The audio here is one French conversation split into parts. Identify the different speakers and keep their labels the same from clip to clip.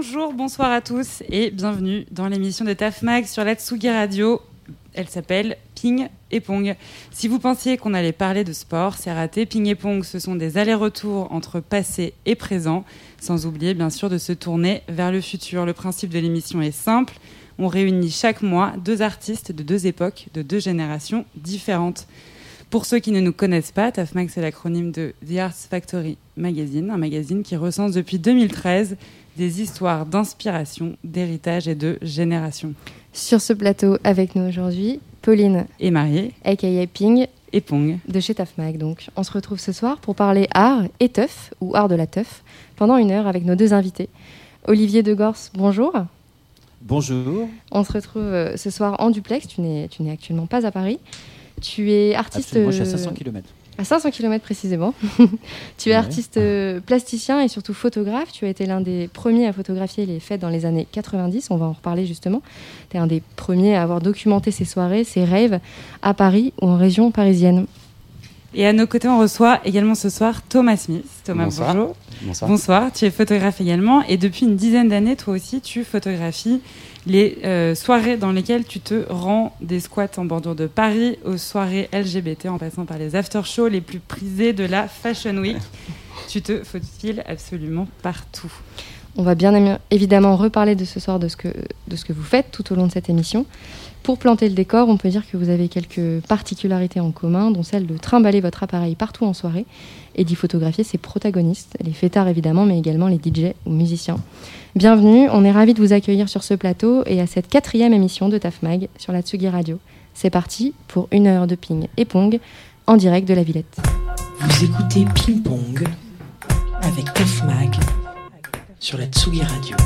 Speaker 1: Bonjour, bonsoir à tous et bienvenue dans l'émission de Taf Mag sur la Tsugi Radio. Elle s'appelle Ping et Pong. Si vous pensiez qu'on allait parler de sport, c'est raté. Ping et Pong, ce sont des allers-retours entre passé et présent, sans oublier bien sûr de se tourner vers le futur. Le principe de l'émission est simple. On réunit chaque mois deux artistes de deux époques, de deux générations différentes. Pour ceux qui ne nous connaissent pas, TAFMAG, c'est l'acronyme de The Arts Factory Magazine, un magazine qui recense depuis 2013 des histoires d'inspiration, d'héritage et de génération.
Speaker 2: Sur ce plateau avec nous aujourd'hui, Pauline,
Speaker 1: Et marié,
Speaker 2: aka Ping,
Speaker 1: et Pong.
Speaker 2: de chez Tafmag. Donc, on se retrouve ce soir pour parler art et teuf, ou art de la teuf, pendant une heure avec nos deux invités. Olivier Degors, bonjour.
Speaker 3: Bonjour.
Speaker 2: On se retrouve euh, ce soir en duplex. Tu n'es, tu n'es actuellement pas à Paris. Tu es artiste.
Speaker 3: Absolument, je suis à
Speaker 2: euh,
Speaker 3: 500 km.
Speaker 2: À 500 km précisément. tu es artiste euh, plasticien et surtout photographe. Tu as été l'un des premiers à photographier les fêtes dans les années 90. On va en reparler justement. Tu es un des premiers à avoir documenté ces soirées, ces rêves à Paris ou en région parisienne.
Speaker 1: Et à nos côtés, on reçoit également ce soir Thomas Smith. Thomas,
Speaker 3: Bonsoir.
Speaker 1: bonjour.
Speaker 3: Bonsoir.
Speaker 1: Bonsoir, tu es photographe également et depuis une dizaine d'années, toi aussi, tu photographies les euh, soirées dans lesquelles tu te rends des squats en bordure de Paris aux soirées LGBT en passant par les after-shows les plus prisés de la Fashion Week. tu te faufiles absolument partout.
Speaker 2: On va bien évidemment reparler de ce soir de ce, que, de ce que vous faites tout au long de cette émission. Pour planter le décor, on peut dire que vous avez quelques particularités en commun, dont celle de trimballer votre appareil partout en soirée et d'y photographier ses protagonistes, les fêtards évidemment, mais également les DJ ou musiciens. Bienvenue, on est ravis de vous accueillir sur ce plateau et à cette quatrième émission de TAFMAG sur la Tsugi Radio. C'est parti pour une heure de ping et pong en direct de la Villette.
Speaker 4: Vous écoutez Ping Pong avec Tef Mag sur la Tsugi Radio.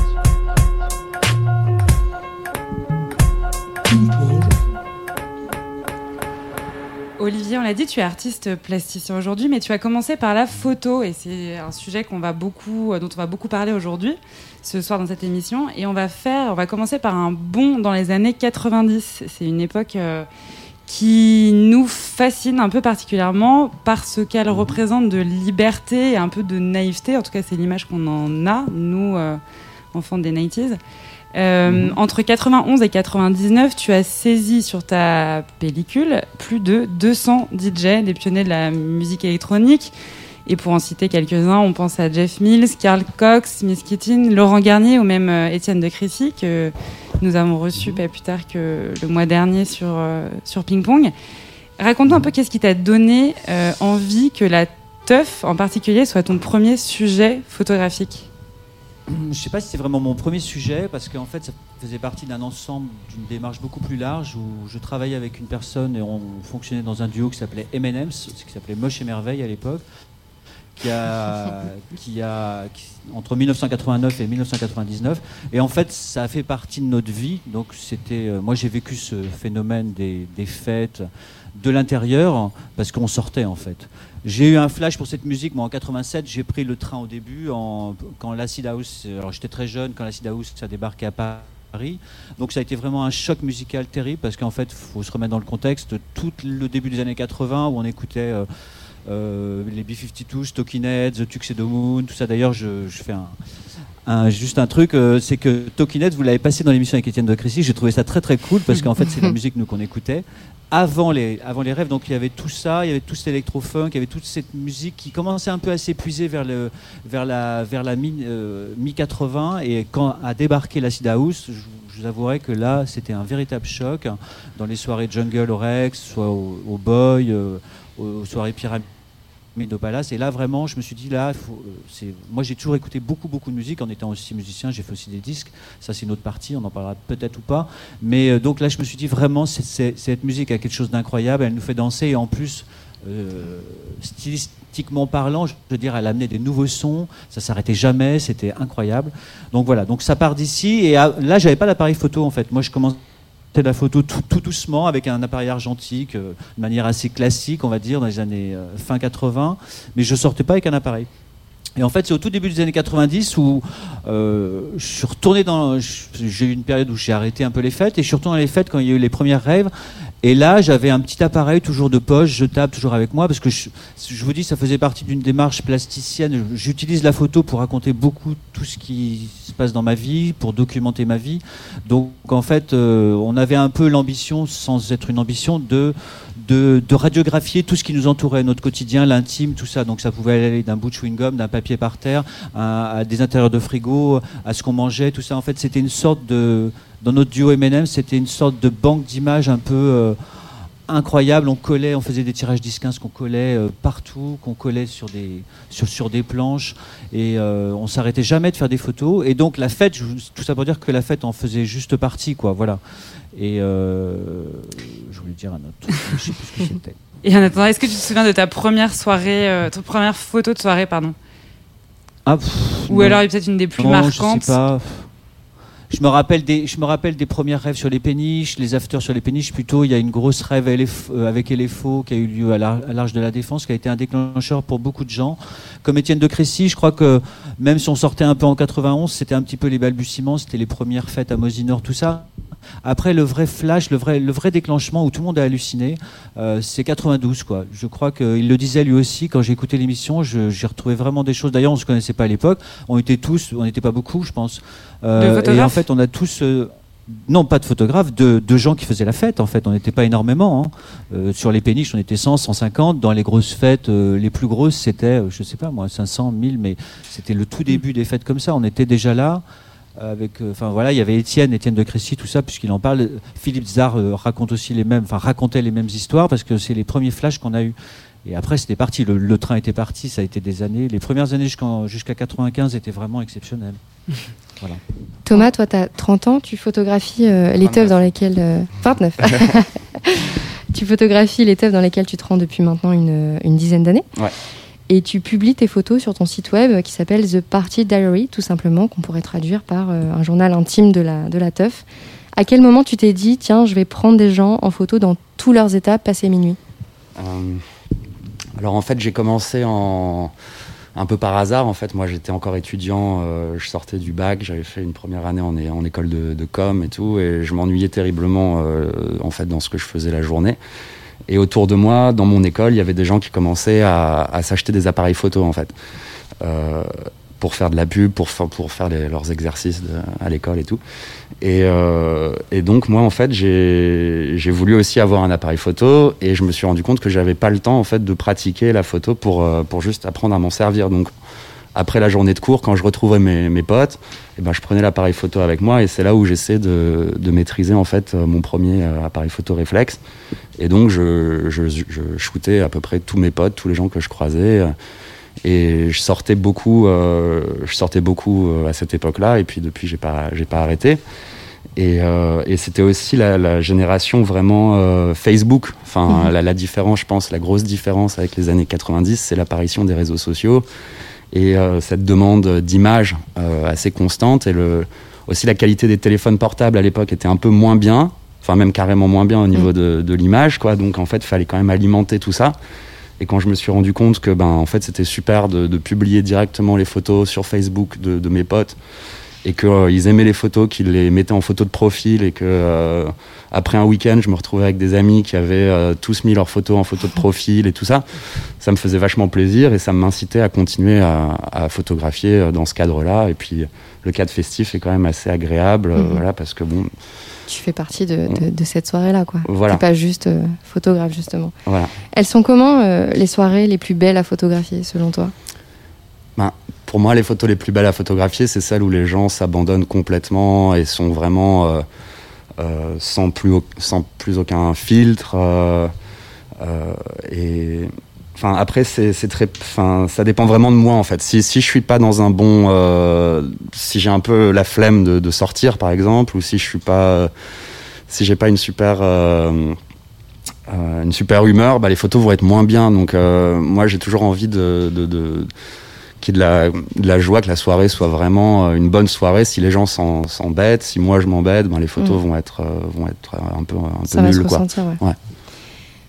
Speaker 1: Olivier, on l'a dit, tu es artiste plasticien aujourd'hui, mais tu as commencé par la photo et c'est un sujet qu'on va beaucoup, euh, dont on va beaucoup parler aujourd'hui, ce soir dans cette émission. Et on va faire, on va commencer par un bond dans les années 90. C'est une époque euh, qui nous fascine un peu particulièrement parce qu'elle représente de liberté et un peu de naïveté. En tout cas, c'est l'image qu'on en a, nous, euh, enfants des 90s. Euh, Entre 91 et 99, tu as saisi sur ta pellicule plus de 200 DJ, des pionniers de la musique électronique. Et pour en citer quelques-uns, on pense à Jeff Mills, Carl Cox, Miss Keating, Laurent Garnier ou même euh, Étienne de Crécy, que nous avons reçu pas plus tard que le mois dernier sur, euh, sur Ping Pong. Raconte-nous un peu qu'est-ce qui t'a donné euh, envie que la teuf en particulier soit ton premier sujet photographique?
Speaker 3: Je sais pas si c'est vraiment mon premier sujet parce qu'en fait ça faisait partie d'un ensemble, d'une démarche beaucoup plus large où je travaillais avec une personne et on fonctionnait dans un duo qui s'appelait M&M's, qui s'appelait Moche et Merveille à l'époque, qui a, qui a qui- entre 1989 et 1999 et en fait ça a fait partie de notre vie. Donc c'était euh, moi j'ai vécu ce phénomène des, des fêtes de l'intérieur parce qu'on sortait en fait j'ai eu un flash pour cette musique. Moi, en 87, j'ai pris le train au début, en, quand l'Acid House, alors j'étais très jeune, quand l'Acid House a débarqué à Paris. Donc ça a été vraiment un choc musical terrible, parce qu'en fait, il faut se remettre dans le contexte. Tout le début des années 80, où on écoutait euh, euh, les B-52s, Talking Heads, The Tuxedo Moon, tout ça. D'ailleurs, je, je fais un, un- juste un truc, euh, c'est que Heads, vous l'avez passé dans l'émission avec Étienne de Crécy. J'ai trouvé ça très très cool, parce qu'en fait, c'est la musique nous qu'on écoutait avant les, avant les rêves. Donc il y avait tout ça, il y avait tout cet électro-funk, il y avait toute cette musique qui commençait un peu à s'épuiser vers, vers la, vers la mi, euh, mi-80. Et quand a débarqué l'Acid House, je, vous avouerai que là, c'était un véritable choc dans les soirées Jungle au Rex, soit au, Boy, euh, aux soirées Pyramide au Palace. Et là, vraiment, je me suis dit, là, faut, euh, moi j'ai toujours écouté beaucoup, beaucoup de musique en étant aussi musicien. J'ai fait aussi des disques. Ça, c'est une autre partie, on en parlera peut-être ou pas. Mais euh, donc là, je me suis dit, vraiment, cette musique a quelque chose d'incroyable. Elle nous fait danser et en plus, euh, stylistiquement parlant, je veux dire, elle amenait des nouveaux sons, ça s'arrêtait jamais, c'était incroyable. Donc voilà, donc ça part d'ici. Et là, j'avais pas d'appareil photo en fait. Moi, je commençais la photo tout, tout doucement avec un appareil argentique, euh, de manière assez classique, on va dire, dans les années euh, fin 80. Mais je sortais pas avec un appareil. Et en fait, c'est au tout début des années 90 où euh, je suis retourné dans. J'ai eu une période où j'ai arrêté un peu les fêtes et je suis retourné dans les fêtes quand il y a eu les premières rêves. Et là, j'avais un petit appareil toujours de poche, jetable, toujours avec moi, parce que je, je vous dis, ça faisait partie d'une démarche plasticienne. J'utilise la photo pour raconter beaucoup tout ce qui se passe dans ma vie, pour documenter ma vie. Donc, en fait, euh, on avait un peu l'ambition, sans être une ambition, de, de, radiographier tout ce qui nous entourait, notre quotidien, l'intime, tout ça. Donc, ça pouvait aller d'un bout de chewing-gum, d'un papier par terre, à, des intérieurs de frigo, à ce qu'on mangeait, tout ça. En fait, c'était une sorte de dans notre duo M&M, c'était une sorte de banque d'images un peu euh, incroyable. On collait, on faisait des tirages 10-15 qu'on collait euh, partout, qu'on collait sur des, planches. Et euh, on s'arrêtait jamais de faire des photos. Et donc la fête, tout ça pour dire que la fête en faisait juste partie, quoi. Voilà. Et je voulais dire un autre truc, mais je sais plus ce que c'était.
Speaker 1: Et en attendant, est-ce que tu te souviens de ta première soirée, euh, ta première photo de soirée, pardon?
Speaker 3: Ah, pff,
Speaker 1: Ou
Speaker 3: non.
Speaker 1: alors peut-être une des plus
Speaker 3: Non,
Speaker 1: marquantes
Speaker 3: Je sais pas. Je me rappelle des, je me rappelle des premières rêves sur les péniches, les afters sur les péniches plutôt. Il y a une grosse rêve euh, avec LFO qui a eu lieu à l'Arche de la Défense, qui a été un déclencheur pour beaucoup de gens. Comme Étienne de Crécy, je crois que même si on sortait un peu en 91, c'était un petit peu les balbutiements, c'était les premières fêtes à Mosinor, tout ça. Après, le vrai flash, le vrai, le vrai déclenchement où tout le monde a halluciné, euh, c'est 92. Quoi. Je crois qu'il le disait lui aussi quand j'ai écouté l'émission. J'ai retrouvé vraiment des choses. D'ailleurs, on ne se connaissait pas à l'époque. On était tous, on n'était pas beaucoup, je pense. Euh, et en fait, on a tous. euh, non, pas de photographes, de, de gens qui faisaient la fête en fait. On n'était pas énormément. hein. Euh, sur les péniches, on était 100, 150. Dans les grosses fêtes, euh, les plus grosses, c'était, je sais pas moi, 500, 1000, mais c'était le tout début des fêtes comme ça. On était déjà là. Avec, euh, enfin voilà, il y avait Étienne, Étienne de Crécy, tout ça, puisqu'il en parle. Philippe Zar euh, raconte aussi les mêmes, enfin racontait les mêmes histoires parce que c'est les premiers flashs qu'on a eu. Et après, c'était parti. Le, le train était parti. Ça a été des années. Les premières années jusqu'à 95 étaient vraiment exceptionnelles. Voilà.
Speaker 2: Thomas, toi, tu as 30 ans, tu photographies euh, les teufs dans lesquelles. euh, 29. tu photographies les teufs dans lesquelles tu te rends depuis maintenant une, une dizaine d'années.
Speaker 5: Ouais.
Speaker 2: Et tu publies tes photos sur ton site web euh, qui s'appelle The Party Diary, tout simplement, qu'on pourrait traduire par euh, un journal intime de la, de la teuf. À quel moment tu t'es dit, tiens, je vais prendre des gens en photo dans tous leurs étapes passé minuit?
Speaker 5: Euh, alors en fait, j'ai commencé en un peu par hasard. En fait, moi, j'étais encore étudiant. je sortais du bac. J'avais fait une première année en, en école de, de com et tout, et je m'ennuyais terriblement en fait dans ce que je faisais la journée. Et autour de moi, dans mon école, il y avait des gens qui commençaient à, s'acheter des appareils photo en fait. Euh, pour faire de la pub, pour, fa- pour faire leurs exercices à l'école et tout. Et, euh, donc moi en fait j'ai j'ai voulu aussi avoir un appareil photo et je me suis rendu compte que j'avais pas le temps en fait de pratiquer la photo pour, euh, pour juste apprendre à m'en servir. Donc après la journée de cours, quand je retrouvais mes, mes potes, eh ben, je prenais l'appareil photo avec moi et c'est là où j'essaie de, de maîtriser en fait euh, mon premier euh, appareil photo réflexe. Et donc je, je, je shootais à peu près tous mes potes, tous les gens que je croisais. euh, et je sortais beaucoup, euh, je sortais beaucoup à cette époque-là. Et puis depuis, j'ai pas, j'ai pas arrêté. Et, euh, et c'était aussi la, la génération vraiment euh, Facebook. Enfin, la, la différence, je pense, la grosse différence avec les années 90, c'est l'apparition des réseaux sociaux et euh, cette demande d'images euh, assez constante. Et le, aussi la qualité des téléphones portables à l'époque était un peu moins bien, enfin même carrément moins bien au niveau de, de l'image, quoi. Donc en fait, il fallait quand même alimenter tout ça. Et quand je me suis rendu compte que ben en fait c'était super de, de publier directement les photos sur Facebook de, de mes potes et qu'ils aimaient les photos, qu'ils les mettaient en photo de profil et que euh, après un week-end je me retrouvais avec des amis qui avaient euh, tous mis leurs photos en photo de profil et tout ça, ça me faisait vachement plaisir et ça m'incitait à continuer à, à photographier euh, dans ce cadre-là. Et puis le cadre festif est quand même assez agréable, euh,
Speaker 2: Mhm.
Speaker 5: voilà parce que bon,
Speaker 2: Tu fais partie de, de- de cette soirée-là, quoi.
Speaker 5: Voilà.
Speaker 2: T'es pas juste euh, photographe, justement.
Speaker 5: voilà.
Speaker 2: Elles sont comment euh, les soirées les plus belles à photographier, selon toi?
Speaker 5: Pour moi, les photos les plus belles à photographier, c'est celles où les gens s'abandonnent complètement et sont vraiment euh, euh, sans, plus, aucun filtre. euh, et enfin, après, c'est très, ça dépend vraiment de moi en fait. Si, je suis pas dans un bon, si j'ai un peu la flemme de, sortir par exemple, ou si je suis pas, si j'ai pas une super une super humeur, bah, les photos vont être moins bien. Donc moi j'ai toujours envie de qu'il y ait de la, de la joie, que la soirée soit vraiment euh, une bonne soirée. Si les gens s'embêtent, si moi je m'embête, ben, les photos
Speaker 2: Mm.
Speaker 5: vont être euh, vont être un peu un
Speaker 2: Ça
Speaker 5: peu
Speaker 2: va se
Speaker 5: nulles quoi.
Speaker 2: ressentir, ouais.
Speaker 5: Ouais.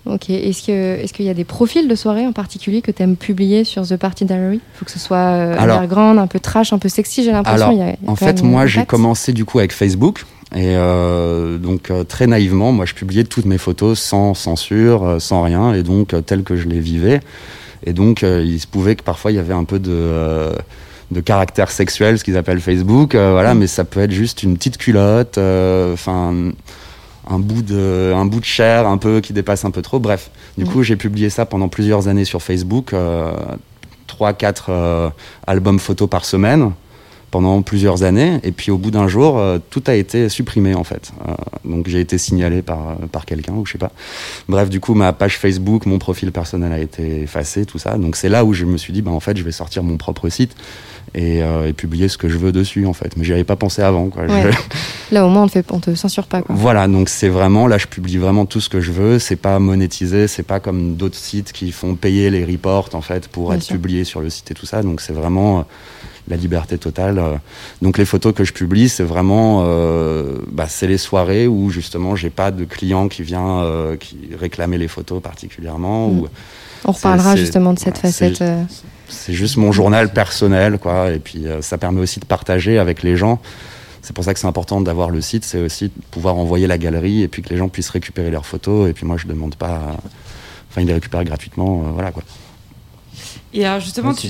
Speaker 2: Ok. Est-ce qu'il y a des profils de soirée en particulier que tu aimes publier sur The Party Diary? Il faut que ce soit euh,
Speaker 5: Alors-
Speaker 2: underground, un peu trash, un peu sexy. J'ai l'impression. Y a- il y a
Speaker 5: En fait, moi, j'ai commencé du coup avec Facebook. Et euh, donc, euh, très naïvement, moi, je publiais toutes mes photos sans censure, euh, sans rien, et donc, euh, telles que je les vivais. Et donc, euh, il se pouvait que parfois, il y avait un peu de, euh, de caractère sexuel, ce qu'ils appellent Facebook. euh, voilà, mais ça peut être juste une petite culotte, euh, enfin, un, bout de, un bout de chair un peu qui dépasse un peu trop. Bref, du
Speaker 2: Mm.
Speaker 5: coup, j'ai publié ça pendant plusieurs années sur Facebook. Euh, 3-4 albums photos par semaine pendant plusieurs années. Et puis au bout d'un jour, euh, tout a été supprimé en fait. Euh, donc j'ai été signalé par, euh, par quelqu'un ou je sais pas. Bref, du coup, ma page Facebook, mon profil personnel a été effacé, tout ça. Donc c'est là où je me suis dit, bah, en fait, je vais sortir mon propre site et, euh, et publier ce que je veux dessus en fait. Mais j'y avais pas pensé avant. Quoi. Je-.
Speaker 2: Là, au moins, on fait, on te censure pas. Quoi.
Speaker 5: voilà, donc c'est vraiment là, je publie vraiment tout ce que je veux. C'est pas monétisé, c'est pas comme d'autres sites qui font payer les reports en fait pour
Speaker 2: Bien
Speaker 5: être
Speaker 2: sûr.
Speaker 5: publié sur le site et tout ça. Donc c'est vraiment la liberté totale. euh. Donc les photos que je publie, c'est vraiment, euh, bah, c'est les soirées où justement j'ai pas de client qui vient euh, qui réclamer les photos particulièrement.
Speaker 2: Mm.
Speaker 5: Ou
Speaker 2: On reparlera justement de cette
Speaker 5: voilà,
Speaker 2: facette.
Speaker 5: c'est juste mon journal personnel, quoi. Et puis euh, ça permet aussi de partager avec les gens. C'est pour ça que c'est important d'avoir le site, c'est aussi de pouvoir envoyer la galerie et puis que les gens puissent récupérer leurs photos. Et puis moi, je demande pas. à- Enfin, ils les récupèrent gratuitement, euh, voilà quoi.
Speaker 1: Et alors justement,
Speaker 3: Ouais,
Speaker 1: tu...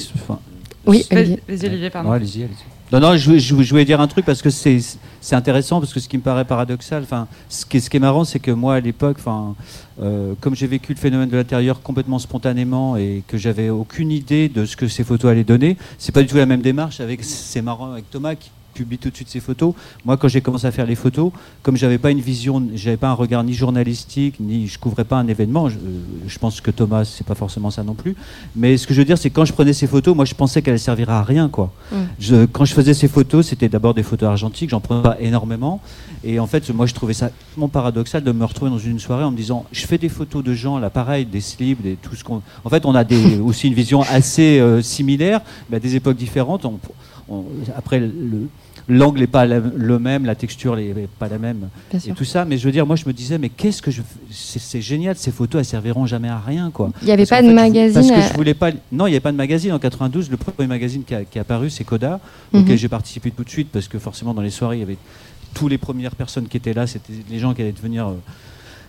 Speaker 2: Oui,
Speaker 1: Vas-y,
Speaker 2: Olivier.
Speaker 1: vas-y, Olivier, pardon.
Speaker 3: Ouais, allez-y, allez-y. Non, non, je, je- je voulais dire un truc parce que c'est c'est intéressant, parce que ce qui me paraît paradoxal, enfin, ce qui est, ce qui est marrant, c'est que moi, à l'époque, enfin, euh, comme j'ai vécu le phénomène de l'intérieur complètement spontanément et que j'avais aucune idée de ce que ces photos allaient donner, c'est pas du tout la même démarche avec, c'est marrant, avec Thomas qui publie tout de suite ses photos. Moi, quand j'ai commencé à faire les photos, comme j'avais pas une vision, j'avais pas un regard ni journalistique, ni je couvrais pas un événement, je, euh, je pense que Thomas, c'est pas forcément ça non plus. Mais ce que je veux dire, c'est que quand je prenais ces photos, moi, je pensais qu'elles serviraient à rien, quoi.
Speaker 2: Mm.
Speaker 3: Je- quand je faisais ces photos, c'était d'abord des photos argentiques, j'en prenais pas énormément. Et en fait, moi, je trouvais ça tellement paradoxal de me retrouver dans une soirée en me disant, je fais des photos de gens, là, pareil, des slips, des, tout ce qu'on. En fait, on a des, aussi une vision assez euh, similaire, mais à des époques différentes. On- on- après, le- l'angle n'est pas la- le même, la texture n'est pas la même,
Speaker 2: Bien
Speaker 3: et
Speaker 2: sûr.
Speaker 3: tout ça. Mais je veux dire, moi, je me disais, mais qu'est-ce que je. C'est génial, ces photos, elles serviront jamais à rien, quoi.
Speaker 2: Il n'y avait
Speaker 3: Parce
Speaker 2: pas de
Speaker 3: fait, je-
Speaker 2: magazine.
Speaker 3: Parce que
Speaker 2: à-
Speaker 3: je voulais pas. Non, il n'y avait pas de magazine en 92. Le premier magazine qui a, qui est apparu, c'est Coda, auquel
Speaker 2: Mhm.
Speaker 3: j'ai participé tout de suite parce que forcément dans les soirées, il y avait tous les premières personnes qui étaient là, c'était les gens qui allaient devenir. euh,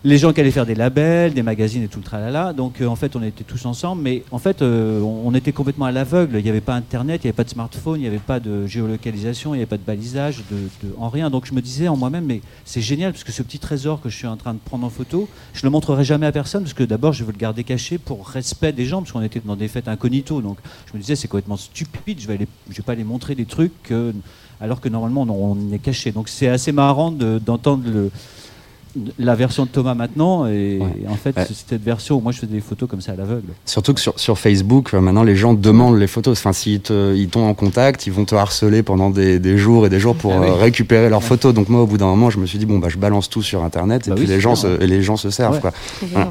Speaker 3: les gens qui allaient faire des labels, des magazines et tout le tralala. Donc euh, en fait, on était tous ensemble, mais en fait, euh, on, était complètement à l'aveugle. Il n'y avait pas Internet, il n'y avait pas de smartphone, il n'y avait pas de géolocalisation, il n'y avait pas de balisage, en rien. Donc je me disais en moi-même, mais c'est génial parce que ce petit trésor que je suis en train de prendre en photo, je le montrerai jamais à personne parce que d'abord, je veux le garder caché pour respect des gens parce qu'on était dans des fêtes incognito. Donc je me disais, c'est complètement stupide. Je vais, vais pas aller montrer des trucs alors que normalement on, est caché. Donc c'est assez marrant de- d'entendre le la version de Thomas maintenant et,
Speaker 5: Ouais.
Speaker 3: et en fait
Speaker 5: Ouais.
Speaker 3: c'est cette version où moi je fais des photos comme ça à l'aveugle.
Speaker 5: Surtout que sur, sur Facebook, euh, maintenant, les gens demandent les photos. Enfin, s'ils ils tombent en contact, ils vont te harceler pendant des, des jours et des jours pour
Speaker 3: Ah oui.
Speaker 5: euh, récupérer leurs photos. Donc moi, au bout d'un moment, je me suis dit bon bah je balance tout sur Internet et
Speaker 3: Bah
Speaker 5: puis les gens se, et les gens se servent
Speaker 3: Ouais.
Speaker 5: quoi.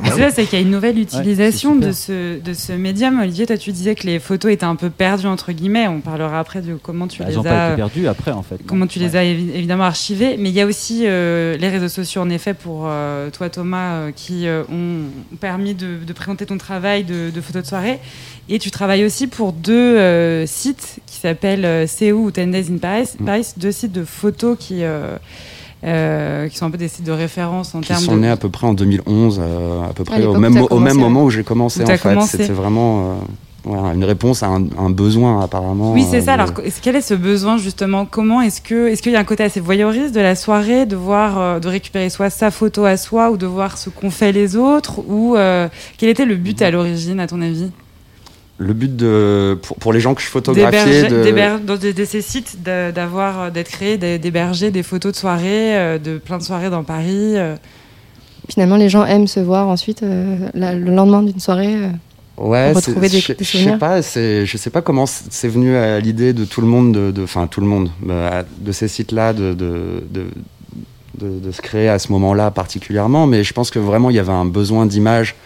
Speaker 1: C'est ça, c'est qu'il y a une nouvelle utilisation de, ce, de ce médium. Olivier, toi, tu disais que les photos étaient un peu perdues, entre guillemets. On parlera après de comment tu
Speaker 3: Bah,
Speaker 1: les
Speaker 3: elles n'ont pas été
Speaker 1: as.
Speaker 3: perdues après en fait.
Speaker 1: Comment tu les as évi- évidemment archivées, mais il y a aussi euh, les réseaux sociaux en effet pour euh, toi Thomas euh, qui euh, ont permis de, de présenter ton travail de, de photos de soirée et tu travailles aussi pour deux euh, sites qui s'appellent CEU ou 10 Days in Paris,
Speaker 5: Mm.
Speaker 1: Paris, deux sites de photos qui, euh, euh, qui sont un peu des sites de référence en
Speaker 5: Qui
Speaker 1: termes
Speaker 5: sont
Speaker 1: de...
Speaker 5: nés à peu près en 2011, euh, à peu près au même, au même moment où j'ai commencé
Speaker 1: Où
Speaker 5: en fait. C'était vraiment euh, voilà, une réponse à un, un besoin apparemment.
Speaker 1: Oui, c'est
Speaker 5: euh,
Speaker 1: ça.
Speaker 5: de-
Speaker 1: Alors, quel est ce besoin justement? Comment est-ce que est-ce qu'il y a un côté assez voyeuriste de la soirée, de voir, euh, de récupérer soit sa photo à soi ou de voir ce qu'ont fait les autres Ou euh, quel était le but à l'origine, à ton avis?
Speaker 5: Le but de pour, pour les gens que je photographiais
Speaker 1: D'héberger-
Speaker 5: de
Speaker 1: dans de, de ces sites, d'avoir, d'être créé, d'hé- d'héberger des photos de soirée, euh, de plein de soirées dans Paris.
Speaker 2: Finalement, les gens aiment se voir ensuite euh, la- le lendemain d'une soirée.
Speaker 5: Ouais,
Speaker 2: retrouver des-
Speaker 5: je,
Speaker 2: des
Speaker 5: je sais pas, je sais pas comment c'est venu à l'idée de tout le monde, de, de- enfin tout le monde, bah, de ces sites-là, de, de, de, se créer à ce moment-là particulièrement, mais je pense que vraiment il y avait un besoin d'image.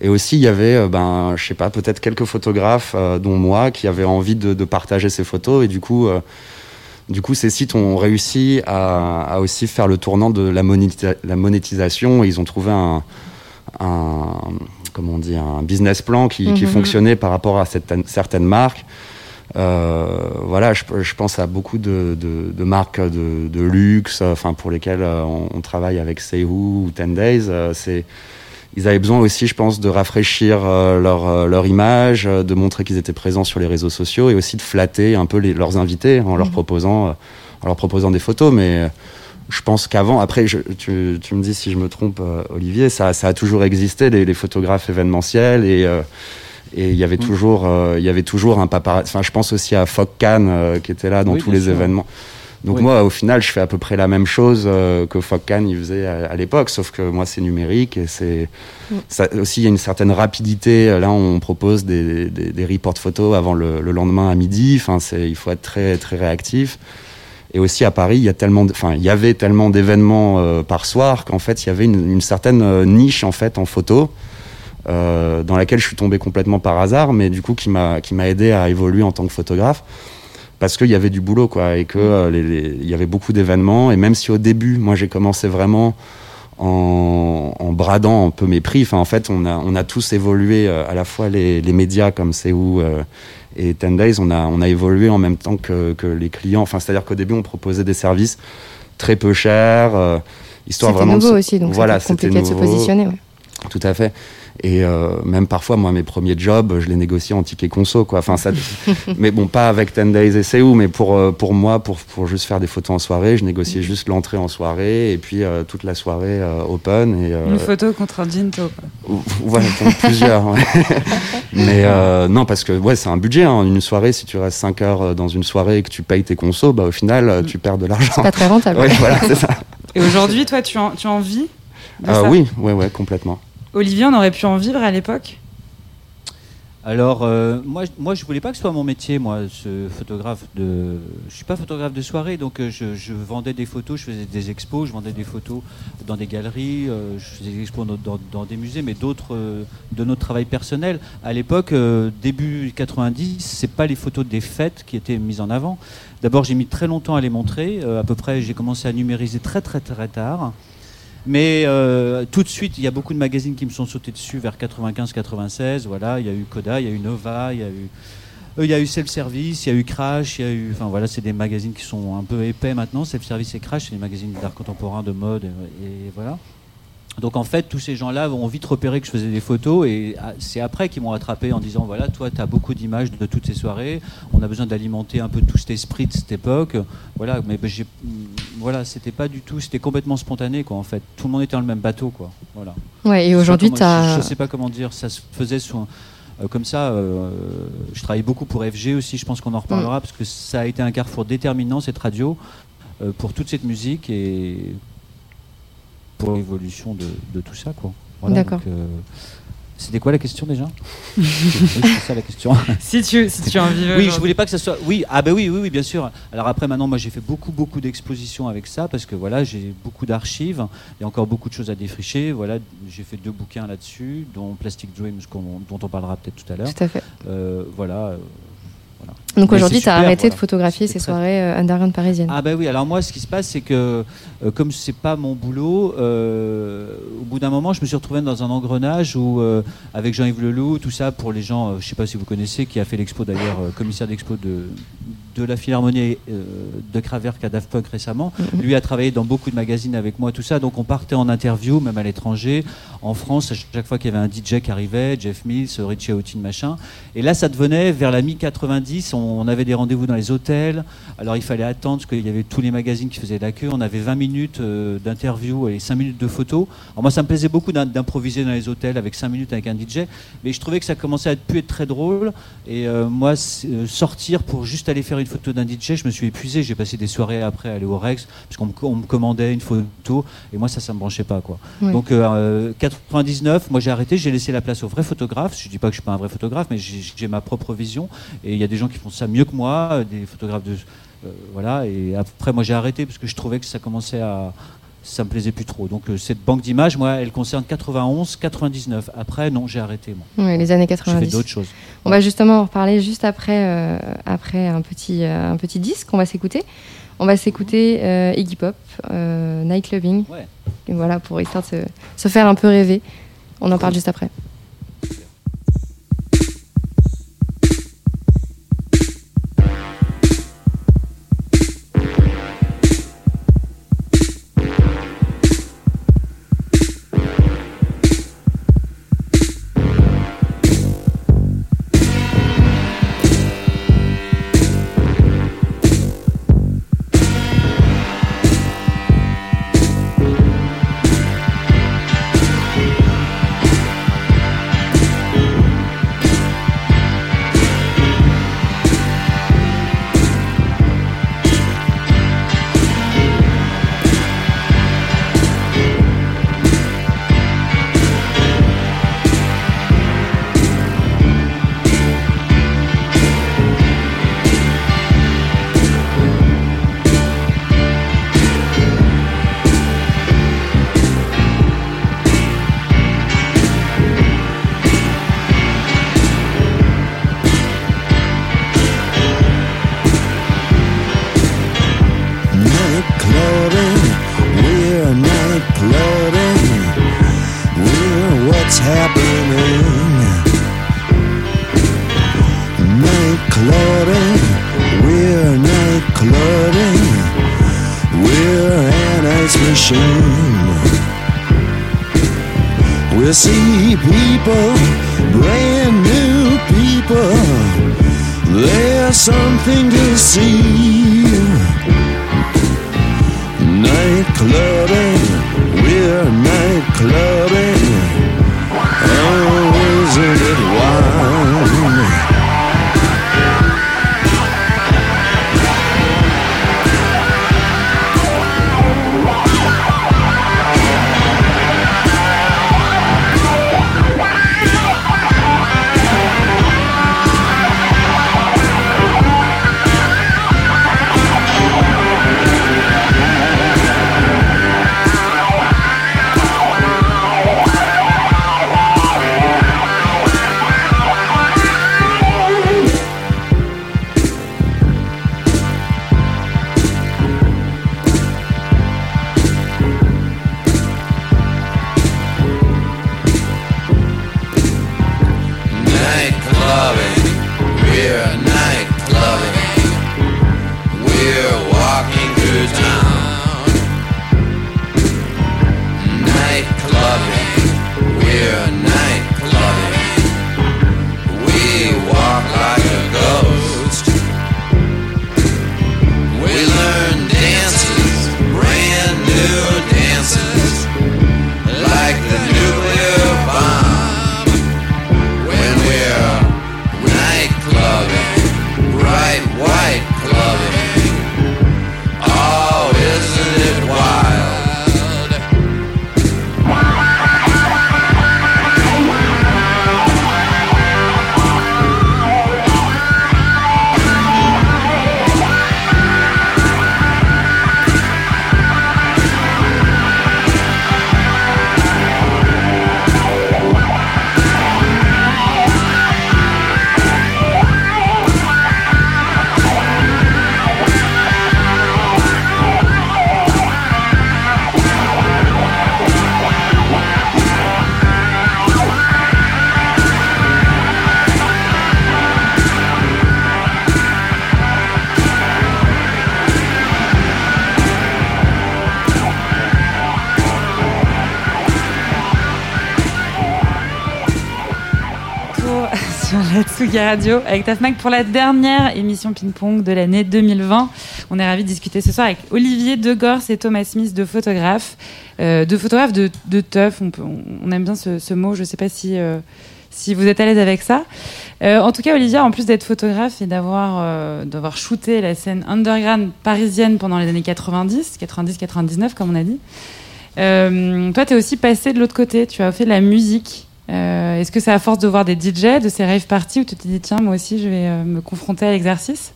Speaker 5: Et aussi, il y avait, euh, ben, je sais pas, peut-être quelques photographes, euh, dont moi, qui avaient envie de, partager ces photos. Et du coup, euh, du coup, ces sites ont réussi à, à aussi faire le tournant de la, monétisa- la monétisation. Ils ont trouvé un, un, comment on dit, un business plan qui, qui
Speaker 2: Mhm.
Speaker 5: fonctionnait par rapport à certaines, certaines marques. Euh, voilà, je, je pense à beaucoup de, de, de marques de, de luxe, enfin pour lesquelles euh, on, on travaille avec Seihu ou Ten Days. euh, c'est ils avaient besoin aussi, je pense, de rafraîchir leur, leur image, de montrer qu'ils étaient présents sur les réseaux sociaux et aussi de flatter un peu les- leurs invités en leur
Speaker 2: Mhm.
Speaker 5: proposant, en leur proposant des photos. Mais je pense qu'avant, après, je- tu, tu me dis si je me trompe, euh, Olivier, ça, ça a toujours existé les, les photographes événementiels et euh, et il y avait
Speaker 3: Mhm.
Speaker 5: toujours, euh, il y avait toujours un paparazzi. Enfin, je pense aussi à Fock Khan euh, qui était là dans
Speaker 3: Oui,
Speaker 5: tous les
Speaker 3: sûr.
Speaker 5: événements. Donc
Speaker 3: Oui.
Speaker 5: moi, au final, je fais à peu près la même chose euh, que Fock Khan il faisait à, à l'époque, sauf que moi, c'est numérique et c'est
Speaker 2: Mm.
Speaker 5: ça aussi il y a une certaine rapidité. Là, on propose des, des, des reports photos avant le, le lendemain à midi. Enfin, il faut être très très réactif. Et aussi à Paris, il y a tellement, de- enfin, il y avait tellement d'événements euh, par soir qu'en fait, il y avait une, une certaine euh, niche en fait en photo euh, dans laquelle je suis tombé complètement par hasard, mais du coup qui m'a qui m'a aidé à évoluer en tant que photographe parce qu'il y avait du boulot quoi et que euh, les- il y avait beaucoup d'événements. Et même si au début, moi j'ai commencé vraiment en, en bradant un peu mes prix. Enfin, en fait, on a, on a tous évolué, euh, à la fois les, les médias comme C'est où euh, et Ten Days, on a, on a évolué en même temps que, que les clients. Enfin, c'est-à-dire qu'au début, on proposait des services très peu chers, euh, histoire
Speaker 2: C'était
Speaker 5: vraiment de
Speaker 2: nouveau
Speaker 5: se-
Speaker 2: aussi, donc
Speaker 5: voilà,
Speaker 2: c'était
Speaker 5: c'était
Speaker 2: compliqué de se positionner. ouais.
Speaker 5: Tout à fait. Et euh, même parfois, moi, mes premiers jobs, je les négociais en ticket conso, quoi. Enfin, ça, mais bon, pas avec 10 Days et C'est où, mais pour, euh, pour moi, pour, pour juste faire des photos en soirée, je négociais juste l'entrée en soirée et puis euh, toute la soirée euh, open. Et, euh,
Speaker 1: Une photo contre un ginto. quoi.
Speaker 5: ou- Voilà, pour plusieurs. ouais. Mais euh, non, parce que ouais, c'est un budget. Hein. Une soirée, si tu restes 5 heures dans une soirée et que tu payes tes consos, bah, au final, tu perds de l'argent.
Speaker 2: C'est pas très rentable.
Speaker 5: Ouais, voilà, c'est ça.
Speaker 1: Et aujourd'hui, toi, tu en, tu en vis de
Speaker 5: Euh,
Speaker 1: ça?
Speaker 5: oui, ouais, ouais, complètement.
Speaker 1: Olivier, on aurait pu en vivre à l'époque?
Speaker 3: Alors, euh, moi, je- moi, je voulais pas que ce soit mon métier, moi, ce photographe de. Je suis pas photographe de soirée, donc euh, je, vendais des photos, je faisais des expos, je vendais des photos dans des galeries, euh, je faisais des expos dans, des musées, mais d'autres de notre travail personnel. À l'époque, début 90, c'est pas les photos des fêtes qui étaient mises en avant. D'abord, j'ai mis très longtemps à les montrer. à peu près, j'ai commencé à numériser très très très tard. Mais euh, tout de suite, il y a beaucoup de magazines qui me sont sautés dessus vers 95-96. Voilà, il y a eu Coda, il y a eu Nova, il y a eu, euh, il y a eu Self Service, il y a eu Crash, il y a eu, enfin voilà, c'est des magazines qui sont un peu épais maintenant. Self Service et Crash, c'est des magazines d'art contemporain, de mode, et, et voilà. Donc en fait, tous ces gens-là ont vite repéré que je faisais des photos et ah, c'est après qu'ils m'ont attrapé en disant voilà, toi, tu as beaucoup d'images de toutes ces soirées, on a besoin d'alimenter un peu tout cet esprit de cette époque. Voilà, mais ben, j'ai, mm, voilà, c'était pas du tout, c'était complètement spontané quoi en fait. Tout le monde était dans le même bateau quoi. Voilà.
Speaker 2: Ouais, et aujourd'hui, tu as.
Speaker 3: Je, je sais pas comment dire, ça se faisait sous un- euh, comme ça. euh, je travaille beaucoup pour FG aussi, je pense qu'on en reparlera parce que ça a été un carrefour déterminant cette radio euh, pour toute cette musique et pour l'évolution de, de tout ça quoi. Voilà,
Speaker 2: D'accord.
Speaker 3: euh, C'était quoi la question déjà Oui, C'est ça la question.
Speaker 1: si tu, si tu en
Speaker 3: Oui, je voulais pas que ça soit. Oui, ah ben oui, oui, oui, bien sûr. Alors après, maintenant, moi, j'ai fait beaucoup, beaucoup d'expositions avec ça parce que voilà, j'ai beaucoup d'archives. Il y a encore beaucoup de choses à défricher. Voilà, j'ai fait deux bouquins là-dessus, dont Plastic Dreams, dont on parlera peut-être tout à l'heure.
Speaker 2: Tout à fait.
Speaker 3: Euh, voilà. Voilà.
Speaker 2: Donc aujourd'hui, tu as arrêté
Speaker 3: voilà.
Speaker 2: de photographier ces
Speaker 3: très-
Speaker 2: soirées euh, underground parisiennes.
Speaker 3: Ah bah oui, alors moi ce qui se passe c'est que euh, comme c'est pas mon boulot, euh, au bout d'un moment je me suis retrouvé dans un engrenage où euh, avec Jean-Yves Leloup, tout ça pour les gens, euh, je sais pas si vous connaissez, qui a fait l'expo d'ailleurs, commissaire d'expo de, de la Philharmonie euh, de Kraverk à Daft Punk récemment.
Speaker 2: Mhm.
Speaker 3: Lui a travaillé dans beaucoup de magazines avec moi, tout ça, donc on partait en interview, même à l'étranger, en France, à chaque fois qu'il y avait un DJ qui arrivait, Jeff Mills, Richie Houghton, machin. Et là ça devenait vers la mi-90, on, on avait des rendez-vous dans les hôtels, alors il fallait attendre parce qu'il y avait tous les magazines qui faisaient la queue. On avait 20 minutes euh, d'interview et 5 minutes de photos. Alors moi ça me plaisait beaucoup d'im- d'improviser dans les hôtels avec 5 minutes avec un DJ, mais je trouvais que ça commençait à plus être très drôle. Et euh, moi sortir pour juste aller faire une photo d'un DJ, je me suis épuisé. J'ai passé des soirées après à aller au Rex parce qu'on me, commandait une photo et moi ça ça me branchait pas quoi. Donc euh, 99, moi j'ai arrêté, j'ai laissé la place aux vrais photographes. Je dis pas que je suis pas un vrai photographe, mais j'ai ma propre vision. Et il y a des gens qui font ça mieux que moi, euh, des photographes de euh, voilà. Et après moi j'ai arrêté parce que je trouvais que ça commençait à ça me plaisait plus trop. Donc euh, cette banque d'images, moi, elle concerne 91, 99. Après, non, j'ai arrêté. Moi.
Speaker 6: Ouais, les années
Speaker 3: J'ai
Speaker 6: 90.
Speaker 3: fait d'autres choses.
Speaker 6: On va justement en reparler juste après, euh, après un, petit, euh, un petit disque qu'on va s'écouter. On va s'écouter Iggy Pop, Night Loving.
Speaker 3: Ouais.
Speaker 6: Et voilà, pour histoire de se, se faire un peu rêver. On en parle juste après.
Speaker 1: Radio avec Tafmag pour la dernière émission ping-pong de l'année 2020. On est ravis de discuter ce soir avec Olivier Degors et Thomas Smith, deux photographes, euh, photographes de, de teuf. On, aime bien ce, mot. Je ne sais pas si, euh, si vous êtes à l'aise avec ça. Euh, en tout cas, Olivier, en plus d'être photographe et d'avoir euh, d'avoir shooté la scène underground parisienne pendant les années 90, 90-99 comme on a dit, toi, tu es aussi passé de l'autre côté. Tu as fait de la musique. Euh, Est-ce que c'est à force de voir des DJ, de ces rave parties, où tu te dis tiens, moi aussi, je vais euh, me confronter à l'exercice?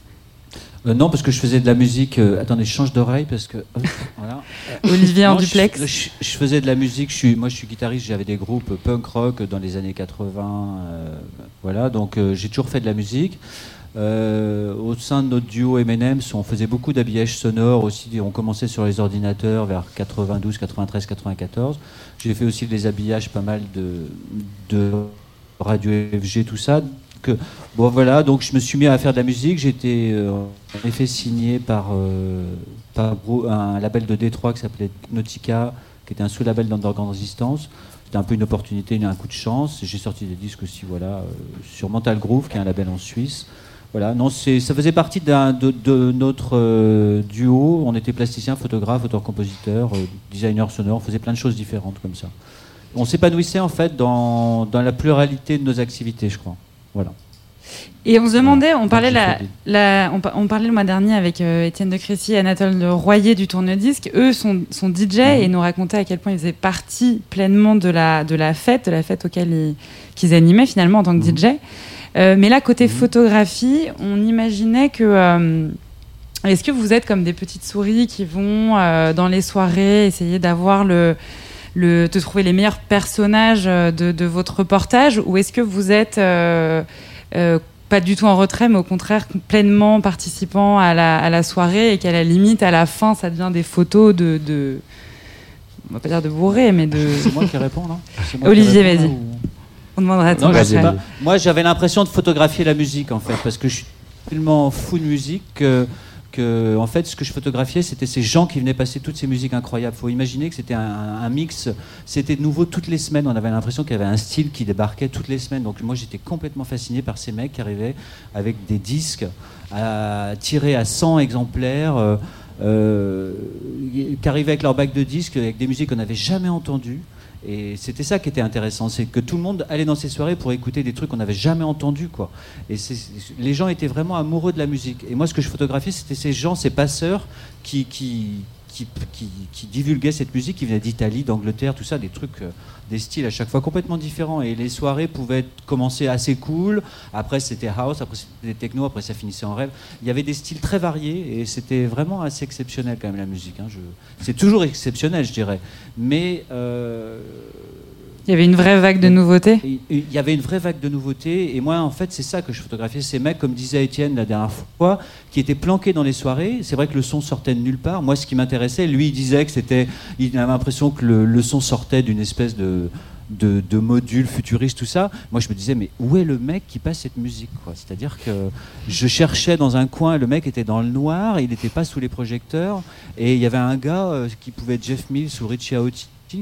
Speaker 3: Euh, non, parce que je faisais de la musique. euh, attendez, je change d'oreille parce que. voilà.
Speaker 1: Olivier en
Speaker 3: Non,
Speaker 1: duplex.
Speaker 3: Je, je faisais de la musique. Je suis, moi, je suis guitariste. J'avais des groupes punk rock dans les années 80. euh, voilà, donc j'ai toujours fait de la musique. Euh, au sein de notre duo M&M's, on faisait beaucoup d'habillage sonore aussi. On commençait sur les ordinateurs vers 92, 93, 94. J'ai fait aussi des habillages pas mal de, radio FG, tout ça. Bon voilà, donc je me suis mis à faire de la musique. Été euh, en effet signé par, euh, un label de Détroit qui s'appelait Nautica, qui était un sous-label d'Underground Resistance. C'était un peu une opportunité, un coup de chance. J'ai sorti des disques aussi, voilà, euh, sur Mental Groove, qui est un label en Suisse. Voilà, non, ça faisait partie de, de notre euh, duo. On était plasticien, photographe, auteur-compositeur, euh, designer sonore. On faisait plein de choses différentes comme ça. On s'épanouissait en fait dans, dans la pluralité de nos activités, je crois. Voilà.
Speaker 1: Et on se demandait, on parlait, la, on, pa- on parlait le mois dernier avec euh, Étienne de Crécy et Anatole Royer du Tourne-Disque. Eux sont, sont DJ et nous racontaient à quel point ils faisaient partie pleinement de la, de la fête, de la fête auquel ils, qu'ils animaient finalement en tant que DJ. Euh, mais là, côté photographie, on imaginait que. euh, est-ce que vous êtes comme des petites souris qui vont euh, dans les soirées essayer d'avoir le, le, de trouver les meilleurs personnages de, de votre reportage ou est-ce que vous êtes euh, euh, pas du tout en retrait mais au contraire pleinement participant à la, à la soirée et qu'à la limite à la fin ça devient des photos de, de on va pas dire de bourré mais de
Speaker 3: C'est moi qui réponds, non?
Speaker 1: Olivier vas-y
Speaker 3: ou-
Speaker 1: on demandera à
Speaker 3: Non,
Speaker 1: Thomas
Speaker 3: je sais
Speaker 1: après.
Speaker 3: pas. Moi, j'avais l'impression de photographier la musique, en fait, parce que je suis tellement fou de musique que, que, en fait, ce que je photographiais, c'était ces gens qui venaient passer toutes ces musiques incroyables. faut imaginer que c'était un, un mix, c'était de nouveau toutes les semaines. On avait l'impression qu'il y avait un style qui débarquait toutes les semaines. Donc, moi, j'étais complètement fasciné par ces mecs qui arrivaient avec des disques à tirer à 100 exemplaires. euh, euh, qui arrivaient avec leur bac de disques, avec des musiques qu'on n'avait jamais entendues. Et c'était ça qui était intéressant, c'est que tout le monde allait dans ces soirées pour écouter des trucs qu'on n'avait jamais entendus, quoi. Et les gens étaient vraiment amoureux de la musique. Et moi, ce que je photographiais, c'était ces gens, ces passeurs qui, qui, qui, divulguaient cette musique, qui venaient d'Italie, d'Angleterre, tout ça, des trucs, euh, des styles à chaque fois complètement différents. Et les soirées pouvaient commencer assez cool. Après, c'était house, après c'était techno, après ça finissait en rêve. Il y avait des styles très variés et c'était vraiment assez exceptionnel quand même la musique. hein. C'est toujours exceptionnel, je dirais. Mais euh,
Speaker 1: il y avait une vraie vague de nouveautés?
Speaker 3: il y avait une vraie vague de nouveautés. Et moi, en fait, c'est ça que je photographiais. Ces mecs, comme disait Étienne la dernière fois, qui étaient planqués dans les soirées. C'est vrai que le son sortait de nulle part. Moi, ce qui m'intéressait, lui, il disait que c'était. Il avait l'impression que le, le son sortait d'une espèce de. De, de module futuriste, tout ça. Moi, je me disais, mais où est le mec qui passe cette musique C'est-à-dire que je cherchais dans un coin, le mec était dans le noir, il n'était pas sous les projecteurs, et il y avait un gars euh, qui pouvait être Jeff Mills ou Richie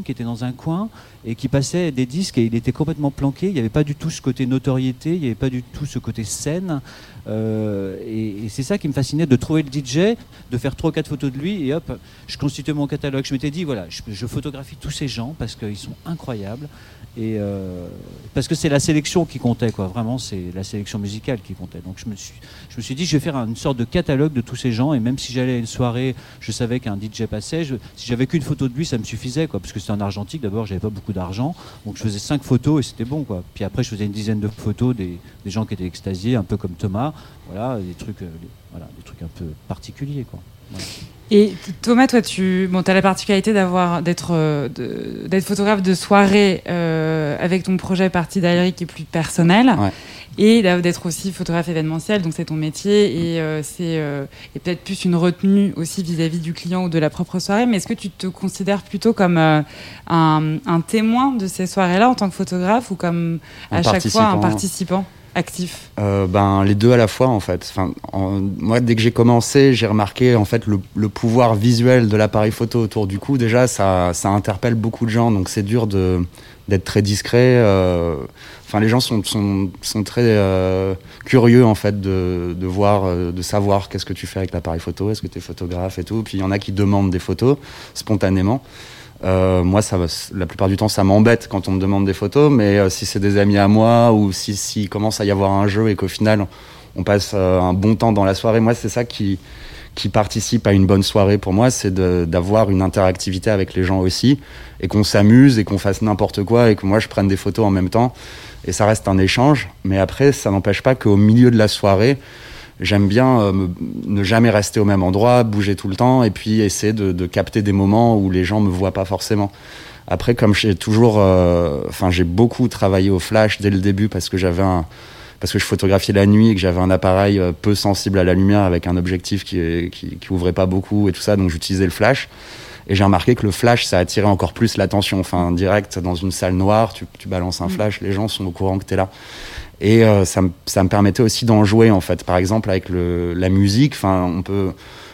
Speaker 3: Qui était dans un coin et qui passait des disques et il était complètement planqué. Il n'y avait pas du tout ce côté notoriété, il n'y avait pas du tout ce côté scène. Euh, et c'est ça qui me fascinait de trouver le DJ, de faire trois ou quatre photos de lui et hop, je constituais mon catalogue. Je m'étais dit, voilà, je photographie tous ces gens parce qu'ils sont incroyables. Et euh, parce que c'est la sélection qui comptait, quoi. Vraiment, c'est la sélection musicale qui comptait. Donc je me suis, je me suis dit, je vais faire une sorte de catalogue de tous ces gens. Et même si j'allais à une soirée, je savais qu'un DJ passait. Si j'avais qu'une photo de lui, ça me suffisait, quoi. Parce que c'était en argentique. D'abord, j'avais pas beaucoup d'argent, donc je faisais cinq photos et c'était bon, quoi. Puis après, je faisais une dizaine de photos des, gens qui étaient extasiés, un peu comme Thomas. Voilà, des trucs, euh, voilà, des trucs un peu particuliers, quoi. Voilà.
Speaker 1: Et Thomas, toi, tu bon, as la particularité d'avoir d'être euh, d'être photographe de soirée euh, avec ton projet Partie Diary qui est plus personnel.
Speaker 5: Ouais.
Speaker 1: Et d'être aussi photographe événementiel, donc c'est ton métier et euh, c'est euh, et peut-être plus une retenue aussi vis-à-vis du client ou de la propre soirée. Mais est-ce que tu te considères plutôt comme un, un témoin de ces soirées-là en tant que photographe ou comme
Speaker 5: Un
Speaker 1: à chaque fois un
Speaker 5: participant?
Speaker 1: Actif
Speaker 5: Euh, ben, les deux à la fois en fait. Enfin, en- moi, dès que j'ai commencé, j'ai remarqué en fait le, pouvoir visuel de l'appareil photo autour du cou. Déjà, ça, ça interpelle beaucoup de gens, donc c'est dur de d'être très discret. euh, Enfin, les gens sont, sont, sont très euh, curieux en fait de, de voir, de savoir qu'est-ce que tu fais avec l'appareil photo. Est-ce que tu es photographe et tout? Puis il y en a qui demandent des photos spontanément. Euh, moi, ça, la plupart du temps, ça m'embête quand on me demande des photos, mais euh, si c'est des amis à moi ou si, si commence à y avoir un jeu et qu'au final, on passe euh, un bon temps dans la soirée, moi, c'est ça qui, qui participe à une bonne soirée pour moi, c'est d'avoir une interactivité avec les gens aussi et qu'on s'amuse et qu'on fasse n'importe quoi et que moi, je prenne des photos en même temps. Et ça reste un échange, mais après, ça n'empêche pas qu'au milieu de la soirée, j'aime bien euh, me- ne jamais rester au même endroit, bouger tout le temps, et puis essayer de, de capter des moments où les gens me voient pas forcément. Après, comme j'ai toujours, euh, enfin, j'ai beaucoup travaillé au flash dès le début parce que j'avais un, parce que je photographiais la nuit et que j'avais un appareil euh, peu sensible à la lumière avec un objectif qui, qui, qui ouvrait pas beaucoup et tout ça, donc j'utilisais le flash. Et j'ai remarqué que le flash, ça attirait encore plus l'attention. Enfin, direct, dans une salle noire, tu, tu balances un flash, les gens sont au courant que tu es là. Et euh, ça, me, ça me permettait aussi d'en jouer, en fait. Par exemple, avec le, la musique, enfin, on peut.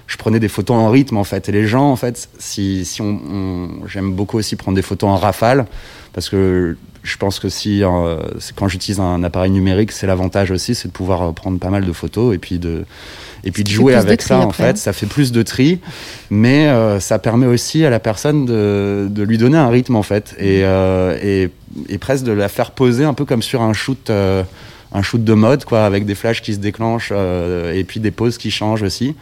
Speaker 5: Je prenais des photos en rythme, en fait. Et les gens, en fait, si, si on, on- j'aime beaucoup aussi prendre des photos en rafale, parce que je pense que si euh, quand j'utilise un appareil numérique, c'est l'avantage aussi, c'est de pouvoir euh, prendre pas mal de photos et puis de et puis de jouer
Speaker 2: de
Speaker 5: avec ça. En fait, ça fait plus de tri, mais euh, ça permet aussi à la personne de, de lui donner un rythme en fait et, euh, et, et presque de la faire poser un peu comme sur un shoot. euh, un shoot de mode quoi avec des flashs qui se déclenchent euh, et puis des poses qui changent aussi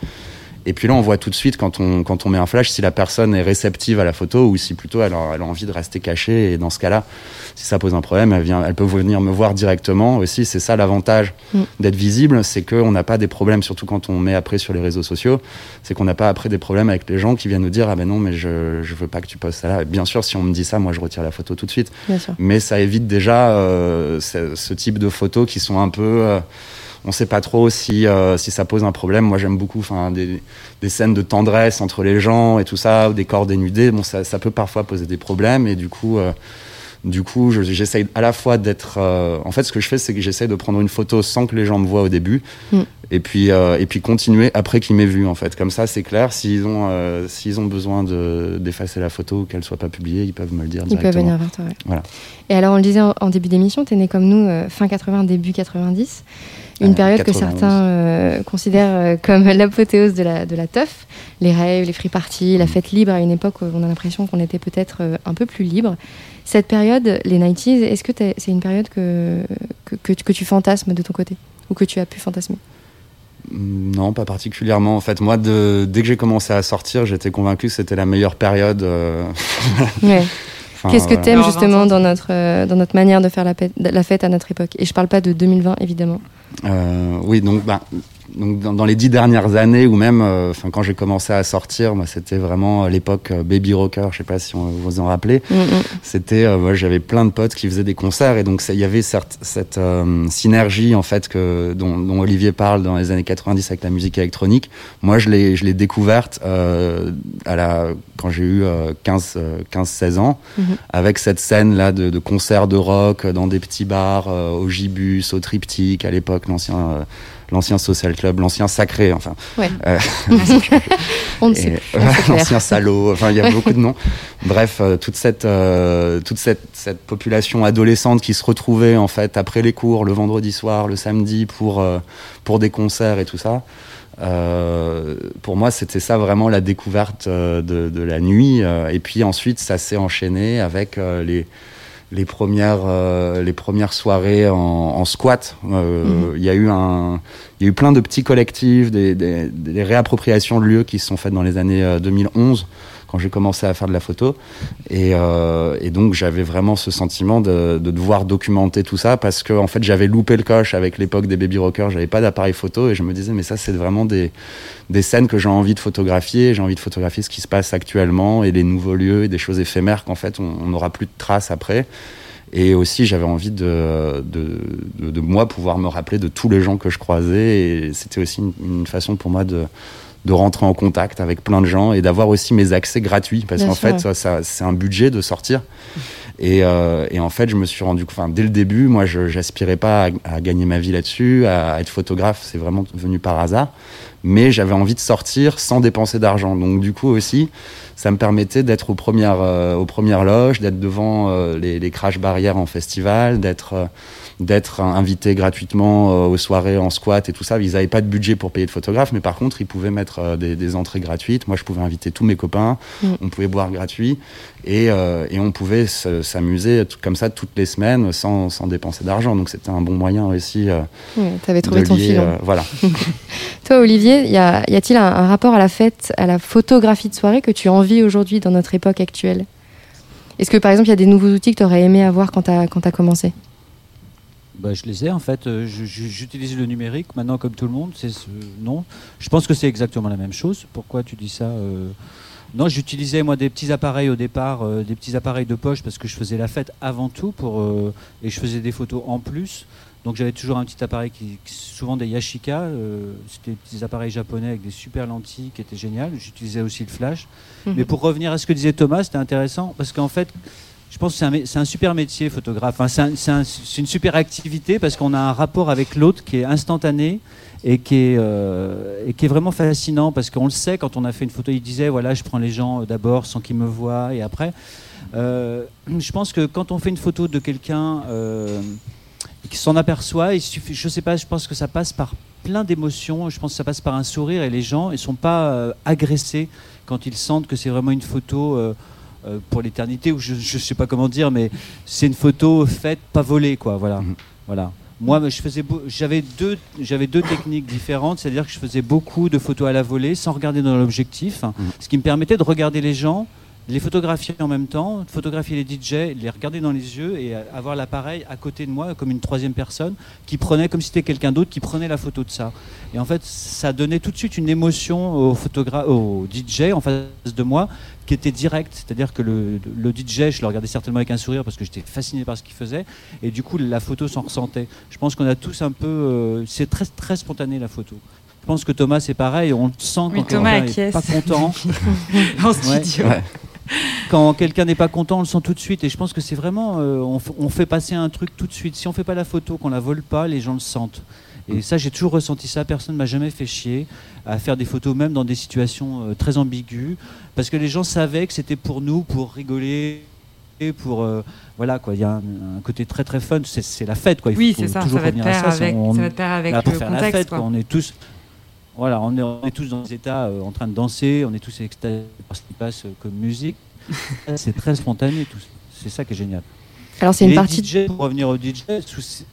Speaker 5: et puis là on voit tout de suite quand on, quand on met un flash si la personne est réceptive à la photo ou si plutôt elle a, elle a envie de rester cachée et dans ce cas là si ça pose un problème elle, vient, elle peut venir me voir directement aussi c'est ça l'avantage
Speaker 2: Mm.
Speaker 5: d'être visible c'est qu'on n'a pas des problèmes surtout quand on met après sur les réseaux sociaux c'est qu'on n'a pas après des problèmes avec les gens qui viennent nous dire ah ben non mais je, je veux pas que tu postes ça là Et bien sûr si on me dit ça moi je retire la photo tout de suite
Speaker 2: Bien sûr.
Speaker 5: mais ça évite déjà euh, ce, ce type de photos qui sont un peu euh, on sait pas trop si, euh, si ça pose un problème. Moi, j'aime beaucoup enfin, des, des scènes de tendresse entre les gens et tout ça, ou des corps dénudés. Bon, ça, ça peut parfois poser des problèmes et du coup, euh, du coup, je- j'essaye à la fois d'être. euh, en fait, ce que je fais, c'est que j'essaye de prendre une photo sans que les gens me voient au début,
Speaker 2: Mm.
Speaker 5: et puis euh, et puis continuer après qu'ils m'aient vu. En fait, comme ça, c'est clair. S'ils ont euh, s'ils ont besoin de d'effacer la photo ou qu'elle soit pas publiée, ils peuvent me le dire
Speaker 2: Ils peuvent
Speaker 5: directement.
Speaker 2: venir vers toi. ouais.
Speaker 5: Voilà.
Speaker 2: Et alors, on le disait en, en début d'émission, tu es né comme nous fin 80, début 90. Une
Speaker 5: Euh,
Speaker 2: période que
Speaker 5: 91.
Speaker 2: certains euh, considèrent euh, comme l'apothéose de la, de la teuf. Les rêves, les free parties,
Speaker 5: Mm.
Speaker 2: la fête libre à une époque où on a l'impression qu'on était peut-être un peu plus libre. Cette période, les 90s, est-ce que c'est une période que, que, que, tu- que tu fantasmes de ton côté? Ou que tu as pu fantasmer?
Speaker 5: Non, pas particulièrement. En fait, moi, de, dès que j'ai commencé à sortir, j'étais convaincu que c'était la meilleure période. euh,
Speaker 2: Ouais.
Speaker 5: enfin,
Speaker 2: Qu'est-ce que
Speaker 5: voilà.
Speaker 2: t'aimes
Speaker 1: Alors,
Speaker 2: justement dans notre, euh, dans notre manière de faire la, la fête à notre époque? Et je parle pas de 2020, évidemment.
Speaker 5: Euh, oui, donc, bah, donc dans, dans les dix dernières années, ou même euh, quand j'ai commencé à sortir, moi, c'était vraiment l'époque euh, baby rocker. Je sais pas si on, vous vous en rappelez.
Speaker 2: Mm, mm.
Speaker 5: C'était, euh, moi, j'avais plein de potes qui faisaient des concerts, et donc il y avait certes, cette euh, synergie en fait que dont, dont Olivier parle dans les années 90 avec la musique électronique. Moi, je l'ai, je l'ai découverte euh, à la quand j'ai eu euh, 15, euh, 15-16 ans,
Speaker 2: Mhm.
Speaker 5: avec cette scène là de, de concerts de rock dans des petits bars, euh, au Gibus, au Triptyque à l'époque, l'ancien euh, l'ancien social club, l'ancien sacré, enfin.
Speaker 2: Ouais.
Speaker 5: Euh,
Speaker 2: On ne sait.
Speaker 5: L'ancien salaud, enfin il y a beaucoup de noms. Bref, euh, toute cette euh, toute cette, cette population adolescente qui se retrouvait en fait après les cours le vendredi soir, le samedi pour euh, pour des concerts et tout ça. Euh, pour moi, c'était ça vraiment la découverte de, de la nuit. et puis ensuite, ça s'est enchaîné avec les les premières euh, les premières soirées en, en squat. Euh,
Speaker 2: Mhm.
Speaker 5: Il y a eu un il y a eu plein de petits collectifs, des, des, des réappropriations de lieux qui se sont faites dans les années euh, 2011 quand j'ai commencé à faire de la photo. Et, euh, donc j'avais vraiment ce sentiment de, de devoir documenter tout ça parce que en fait j'avais loupé le coche avec l'époque des baby rockers, j'avais pas d'appareil photo et je me disais mais ça c'est vraiment des, des scènes que j'ai envie de photographier, j'ai envie de photographier ce qui se passe actuellement et les nouveaux lieux et des choses éphémères qu'en fait on n'aura plus de traces après. Et aussi, j'avais envie de, de, de, de moi pouvoir me rappeler de tous les gens que je croisais. Et c'était aussi une façon pour moi de, de rentrer en contact avec plein de gens et d'avoir aussi mes accès gratuits. Parce qu'en fait, ça, ça- c'est un budget de sortir. Et, euh, et en fait, je me suis rendu enfin, dès le début, moi, je j'aspirais pas à, à gagner ma vie là-dessus, à, être photographe, c'est vraiment venu par hasard. Mais j'avais envie de sortir sans dépenser d'argent. Donc, du coup, aussi, ça me permettait d'être aux premières, euh, aux premières loges, d'être devant euh, les, les crash barrières en festival, d'être euh, d'être invité gratuitement euh, aux soirées en squat et tout ça. Ils n'avaient pas de budget pour payer de photographe, mais par contre, ils pouvaient mettre euh, des, des entrées gratuites. Moi, je pouvais inviter tous mes copains,
Speaker 2: Mm.
Speaker 5: on pouvait boire gratuit et, euh, et on pouvait se- s'amuser comme ça toutes les semaines sans, sans dépenser d'argent. Donc, c'était un bon moyen aussi. euh,
Speaker 2: Ouais, T'avais trouvé
Speaker 5: de
Speaker 2: ton
Speaker 5: lier,
Speaker 2: filon.
Speaker 5: euh, voilà.
Speaker 2: Toi, Olivier, y a- y a-t-il un, un rapport à la fête, à la photographie de soirée que tu envies aujourd'hui dans notre époque actuelle? Est-ce que par exemple, il y a des nouveaux outils que tu aurais aimé avoir quand tu as, quand as commencé?
Speaker 3: Bah, je les ai en fait. Euh, J'utilise le numérique maintenant comme tout le monde. C'est ce... non. Je pense que c'est exactement la même chose. Pourquoi tu dis ça euh, Non, j'utilisais moi des petits appareils au départ, euh, des petits appareils de poche parce que je faisais la fête avant tout pour euh, et je faisais des photos en plus. Donc j'avais toujours un petit appareil qui, souvent des Yashica. euh, C'était des petits appareils japonais avec des super lentilles qui étaient géniales. J'utilisais aussi le flash.
Speaker 2: Mhm.
Speaker 3: Mais pour revenir à ce que disait Thomas, c'était intéressant parce qu'en fait, je pense que c'est un, super métier, photographe. Enfin, c'est un- c'est un- c'est une super activité parce qu'on a un rapport avec l'autre qui est instantané et qui est, euh, et qui est vraiment fascinant parce qu'on le sait quand on a fait une photo. Il disait voilà, je prends les gens euh, d'abord sans qu'ils me voient et après. Euh, je pense que quand on fait une photo de quelqu'un qui s'en aperçoit, il suffit, je sais pas, je pense que ça passe par plein d'émotions. Je pense que ça passe par un sourire et les gens ils sont pas agressés quand ils sentent que c'est vraiment une photo. Euh, pour l'éternité ou je, je sais pas comment dire mais c'est une photo faite pas volée quoi voilà. Voilà. Moi je faisais j'avais deux j'avais deux techniques différentes c'est-à-dire que je faisais beaucoup de photos à la volée sans regarder dans l'objectif ce qui me permettait de regarder les gens les photographier en même temps, photographier les DJ, les regarder dans les yeux et avoir l'appareil à côté de moi comme une troisième personne qui prenait comme si c'était quelqu'un d'autre qui prenait la photo de ça. Et en fait, ça donnait tout de suite une émotion au DJ en face de moi qui était directe, c'est-à-dire que le, le DJ, je le regardais certainement avec un sourire parce que j'étais fasciné par ce qu'il faisait, et du coup la photo s'en ressentait. Je pense qu'on a tous un peu, euh, c'est très très spontané la photo. Je pense que Thomas c'est pareil, on le sent
Speaker 1: Oui,
Speaker 3: quand
Speaker 1: Thomas
Speaker 3: quelqu'un n'est pas content.
Speaker 1: En studio.
Speaker 3: Ouais. Quand quelqu'un n'est pas content, on le sent tout de suite. Et je pense que c'est vraiment, euh, on, fait passer un truc tout de suite. Si on fait pas la photo, qu'on la vole pas, les gens le sentent. Et ça, j'ai toujours ressenti ça. Personne ne m'a jamais fait chier à faire des photos, même dans des situations euh, très ambiguës, parce que les gens savaient que c'était pour nous, pour rigoler. Et pour euh, voilà quoi, il y a un, un côté très très fun. C'est la fête quoi. Il
Speaker 1: Oui, c'est ça,
Speaker 3: toujours
Speaker 1: ça va
Speaker 3: à ça,
Speaker 1: avec-
Speaker 3: on-
Speaker 1: ça va pair avec
Speaker 3: pour
Speaker 1: le contexte,
Speaker 3: fête,
Speaker 1: quoi.
Speaker 3: quoi. On est tous voilà, on est, on est tous dans des états euh, en train de danser, on est tous extasiés par ce qui passe euh, comme musique. c'est très spontané, tout ça. c'est ça qui est génial.
Speaker 2: Alors, c'est une
Speaker 3: Les
Speaker 2: partie-
Speaker 3: DJ, pour revenir au DJ, sous-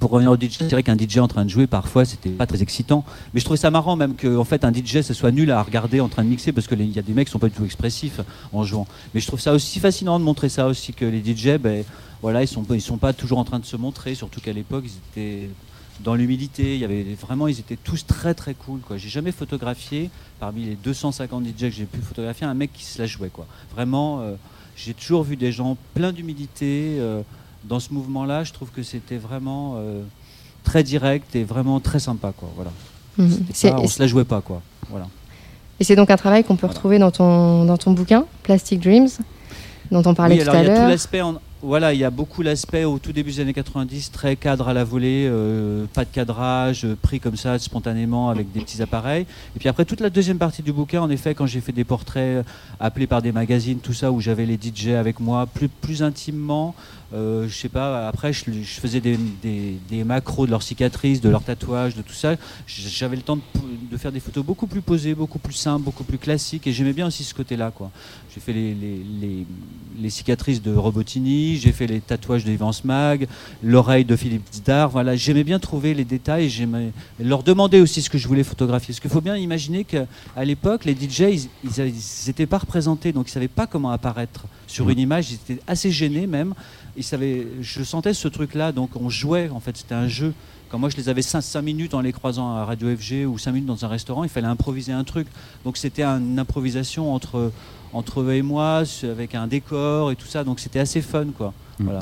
Speaker 3: pour revenir au DJ, c'est vrai qu'un DJ en train de jouer parfois c'était pas très excitant, mais je trouvais ça marrant même que en fait un DJ ce soit nul à regarder en train de mixer parce que il y a des mecs qui sont pas du tout expressifs en jouant. Mais je trouve ça aussi fascinant de montrer ça aussi que les DJ, ben voilà, ils sont ils sont pas toujours en train de se montrer, surtout qu'à l'époque ils étaient dans l'humilité, il y avait vraiment ils étaient tous très très cool quoi. J'ai jamais photographié parmi les 250 DJ que j'ai pu photographier un mec qui se la jouait quoi. Vraiment euh, j'ai toujours vu des gens pleins d'humilité euh, dans ce mouvement-là, je trouve que c'était vraiment euh, très direct et vraiment très sympa quoi, voilà.
Speaker 2: Mhm.
Speaker 3: C'était
Speaker 2: C'est-
Speaker 3: pas- on se la jouait pas quoi. Voilà.
Speaker 2: Et c'est donc un travail qu'on peut retrouver dans ton, dans ton bouquin, Plastic Dreams, dont on parlait
Speaker 3: Oui,
Speaker 2: tout
Speaker 3: alors
Speaker 2: à
Speaker 3: il y a tout
Speaker 2: l'heure.
Speaker 3: l'aspect en- Voilà, il y a beaucoup l'aspect au tout début des années 90, très cadre à la volée, euh, pas de cadrage, euh, pris comme ça spontanément avec des petits appareils. Et puis après, toute la deuxième partie du bouquin, en effet, quand j'ai fait des portraits euh, appelés par des magazines, tout ça, où j'avais les DJ avec moi plus, plus intimement, euh, je sais pas, après, je, faisais des, des- macros de leurs cicatrices, de leurs tatouages, de tout ça. J'avais le temps de, de faire des photos beaucoup plus posées, beaucoup plus simples, beaucoup plus classiques, et j'aimais bien aussi ce côté-là, quoi. J'ai fait les, les, les- les cicatrices de Robotini, j'ai fait les tatouages de Ivan Smag, l'oreille de Philippe Zdar. Voilà, j'aimais bien trouver les détails, j'aimais leur demander aussi ce que je voulais photographier. Parce qu'il faut bien imaginer qu'à l'époque, les DJ, ils- n'étaient pas représentés, donc ils savaient pas comment apparaître sur une image. Ils étaient assez gênés même. Ils savaient, je sentais ce truc-là, donc on jouait. En fait, c'était un jeu. Quand moi je les avais 5, minutes en les croisant à Radio FG ou 5 minutes dans un restaurant, il fallait improviser un truc. Donc c'était une improvisation entre, entre eux et moi, avec un décor et tout ça. Donc c'était assez fun, quoi. Voilà.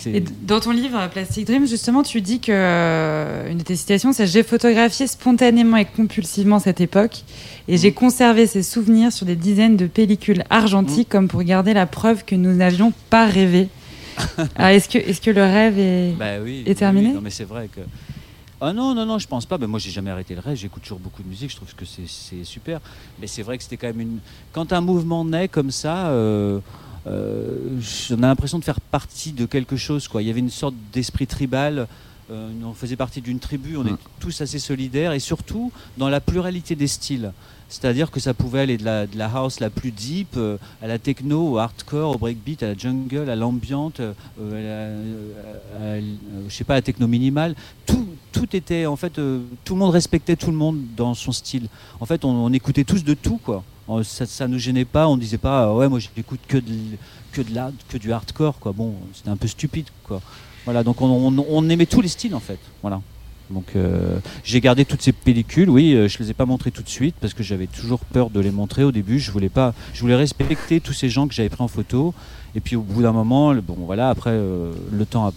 Speaker 3: C'est-
Speaker 1: Et dans ton livre euh, Plastic Dream, justement, tu dis que euh, une de tes citations, c'est j'ai photographié spontanément et compulsivement cette époque, et j'ai conservé ces souvenirs sur des dizaines de pellicules argentiques, comme pour garder la preuve que nous n'avions pas rêvé. Alors, est-ce que, est-ce que le rêve est,
Speaker 3: Bah oui,
Speaker 1: est terminé
Speaker 3: oui. Non, mais c'est vrai que. Ah non, non, non, je pense pas. Ben, moi, j'ai jamais arrêté le rêve. J'écoute toujours beaucoup de musique. Je trouve que c'est- super. Mais c'est vrai que c'était quand même une. Quand un mouvement naît comme ça, euh, euh, on a l'impression de faire partie de quelque chose. Quoi. Il y avait une sorte d'esprit tribal. euh, on faisait partie d'une tribu. On est tous assez solidaires et surtout dans la pluralité des styles. C'est-à-dire que ça pouvait aller de la, de la house la plus deep euh, à la techno, au hardcore, au breakbeat, à la jungle, à l'ambiante, euh, à la- à- à- à- je sais pas, à la techno minimale. Tout, tout était, en fait, euh, tout le monde respectait tout le monde dans son style. En fait, on, écoutait tous de tout, quoi. On- Ça, ça nous gênait pas. On disait pas, ah ouais, moi j'écoute que que de la, que du hardcore, quoi. Bon, c'était un peu stupide, quoi. Voilà, donc on, aimait tous les styles en fait. Voilà. Donc euh, j'ai gardé toutes ces pellicules. Oui, euh, je les ai pas montrées tout de suite parce que j'avais toujours peur de les montrer au début. Je voulais pas, je voulais respecter tous ces gens que j'avais pris en photo. Et puis au bout d'un moment, bon voilà, après euh, le temps a,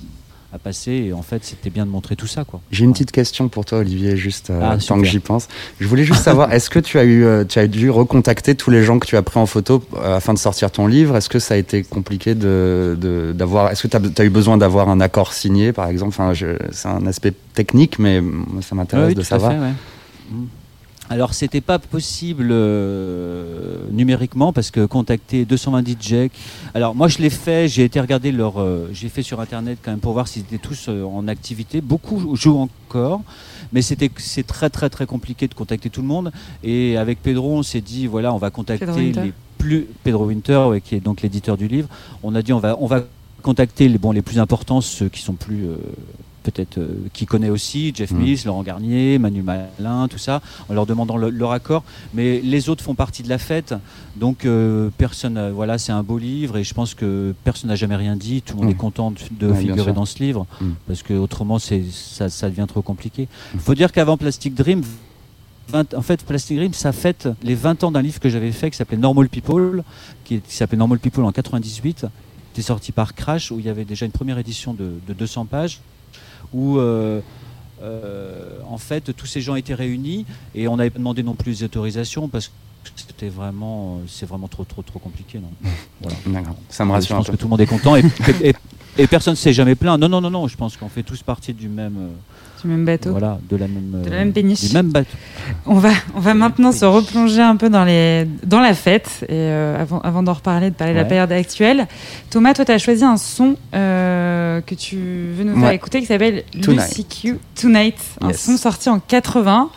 Speaker 3: a passé et en fait c'était bien de montrer tout ça quoi.
Speaker 5: J'ai une petite question pour toi, Olivier, juste euh,
Speaker 3: Ah,
Speaker 5: tant que j'y pense. Je voulais juste savoir, est-ce que tu as eu, euh, tu as dû recontacter tous les gens que tu as pris en photo euh, afin de sortir ton livre? Est-ce que ça a été compliqué de d'avoir Est-ce que tu as, eu besoin d'avoir un accord signé, par exemple? Enfin, c'est un aspect technique, mais ça m'intéresse
Speaker 3: Oui,
Speaker 5: de
Speaker 3: tout à
Speaker 5: savoir.
Speaker 3: fait, ouais. Alors c'était pas possible euh, numériquement parce que contacter 220 DJ. Alors moi je l'ai fait, j'ai été regarder leur, euh, j'ai fait sur internet quand même pour voir s'ils étaient tous euh, en activité. Beaucoup jouent encore, mais c'était c'est très très très compliqué de contacter tout le monde. Et avec Pedro on s'est dit voilà on va contacter les plus Pedro Winter ouais, qui est donc l'éditeur du livre. On a dit on va on va contacter les bon les plus importants ceux qui sont plus euh, peut-être euh, qui connaît aussi Jeff
Speaker 5: Mm.
Speaker 3: Mills, Laurent Garnier, Manu Malin, tout ça, en leur demandant le- leur accord. Mais les autres font partie de la fête, donc euh, personne. euh, voilà, c'est un beau livre et je pense que personne n'a jamais rien dit. Tout le monde
Speaker 5: Mm.
Speaker 3: est content de, de
Speaker 5: Ouais, bien
Speaker 3: figurer dans ce livre
Speaker 5: Mm.
Speaker 3: parce que autrement c'est ça, ça devient trop compliqué. Il faut dire qu'avant Plastic Dream. 20 en fait, Plastic Dream, ça fête les 20 ans d'un livre que j'avais fait qui s'appelait Normal People, qui s'appelait Normal People en 98, qui était sorti par Crash, où il y avait déjà une première édition de, de 200 pages, où euh, euh, en fait tous ces gens étaient réunis et on n'avait pas demandé non plus les autorisations parce que c'était vraiment, c'est vraiment trop, trop, trop compliqué. Non? Voilà.
Speaker 5: Ça me
Speaker 3: Je
Speaker 5: rassure un
Speaker 3: pense
Speaker 5: peu.
Speaker 3: que tout le monde est content et, et, et personne ne s'est jamais plaint. Non, non, non, non. Je pense qu'on fait tous partie du même, euh,
Speaker 1: Du même bateau.
Speaker 3: voilà, de la même,
Speaker 1: De la
Speaker 3: euh,
Speaker 1: même péniche.
Speaker 3: du même bateau.
Speaker 1: On va, on va maintenant se replonger un peu dans, les, dans la fête. Et euh, avant, avant d'en reparler, de parler de la période actuelle, Thomas, toi, tu as choisi un son euh, que tu veux nous faire
Speaker 5: Ouais.
Speaker 1: écouter qui s'appelle
Speaker 5: Tonight.
Speaker 1: Lucy Q Tonight. Un
Speaker 5: Yes.
Speaker 1: son sorti en 80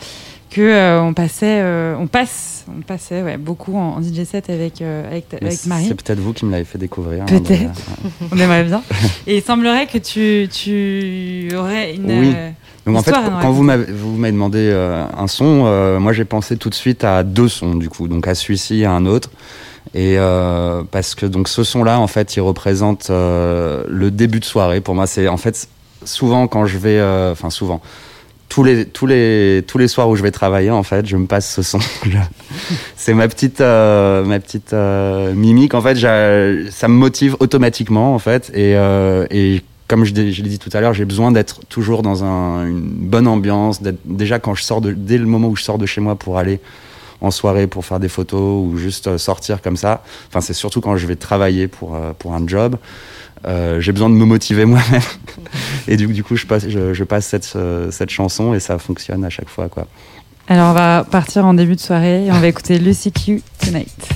Speaker 1: que euh, on passait, euh, on passe, on passait ouais, beaucoup en, en DJ set avec, euh, avec, Marie.
Speaker 5: C'est peut-être vous qui me l'avez fait découvrir. hein,
Speaker 1: Peut-être. On aimerait bien. Et il semblerait que tu, tu aurais une.
Speaker 5: Oui. Donc en fait, quand vous m'avez vous m'avez demandé euh, un son, euh, moi j'ai pensé tout de suite à deux sons du coup, donc à celui-ci et à un autre. Et euh, parce que donc ce son-là, en fait, il représente euh, le début de soirée. Pour moi, c'est en fait souvent quand je vais, enfin souvent, tous les tous les tous les soirs où je vais travailler, en fait, je me passe ce son. c'est ma petite euh, ma petite mimique. En fait, ça me motive automatiquement, en fait, et, euh, et comme je, je l'ai dit tout à l'heure, j'ai besoin d'être toujours dans un- une bonne ambiance. Déjà quand je sors dès le moment où je sors de chez moi pour aller en soirée pour faire des photos ou juste euh, sortir comme ça. Enfin, c'est surtout quand je vais travailler pour euh, pour un job. Euh, j'ai besoin de me motiver moi-même. et du, coup, je passe, cette, cette chanson et ça fonctionne à chaque fois.
Speaker 1: Alors, on va partir en début de soirée et on va écouter Lucy Q. Tonight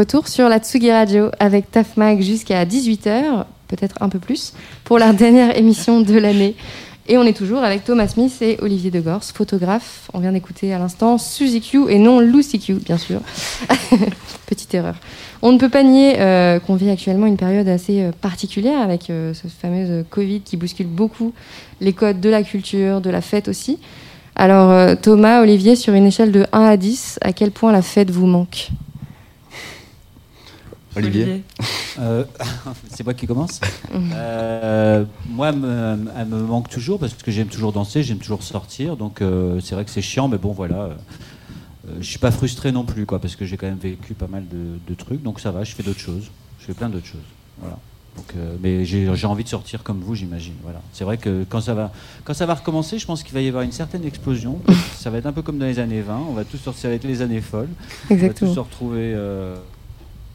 Speaker 2: retour sur la Tsugi Radio avec Tafmag jusqu'à 18h, peut-être un peu plus, pour la dernière émission de l'année. Et on est toujours avec Thomas Smith et Olivier Degors, photographe. On vient d'écouter à l'instant Suzy Q et non Lucy Q, bien sûr. Petite erreur. On ne peut pas nier euh, qu'on vit actuellement une période assez euh, particulière avec euh, ce fameux Covid qui bouscule beaucoup les codes de la culture, de la fête aussi. Alors Thomas, Olivier, sur une échelle de 1 à 10, à quel point la fête vous manque?
Speaker 5: Olivier,
Speaker 3: Euh, c'est moi qui commence. Euh, moi, elle me, elle me manque toujours parce que j'aime toujours danser, j'aime toujours sortir. Donc euh, c'est vrai que c'est chiant, mais bon, voilà. Euh, je suis pas frustré non plus, quoi, parce que j'ai quand même vécu pas mal de, de trucs. Donc ça va, je fais d'autres choses. Je fais plein d'autres choses. Voilà. Donc, euh, mais j'ai j'ai envie de sortir comme vous, j'imagine. Voilà. C'est vrai que quand ça va, quand ça va recommencer, je pense qu'il va y avoir une certaine explosion. ça va être un peu comme dans les années 20. On va tous sortir avec les années folles.
Speaker 2: Exactement.
Speaker 3: On va tous se retrouver.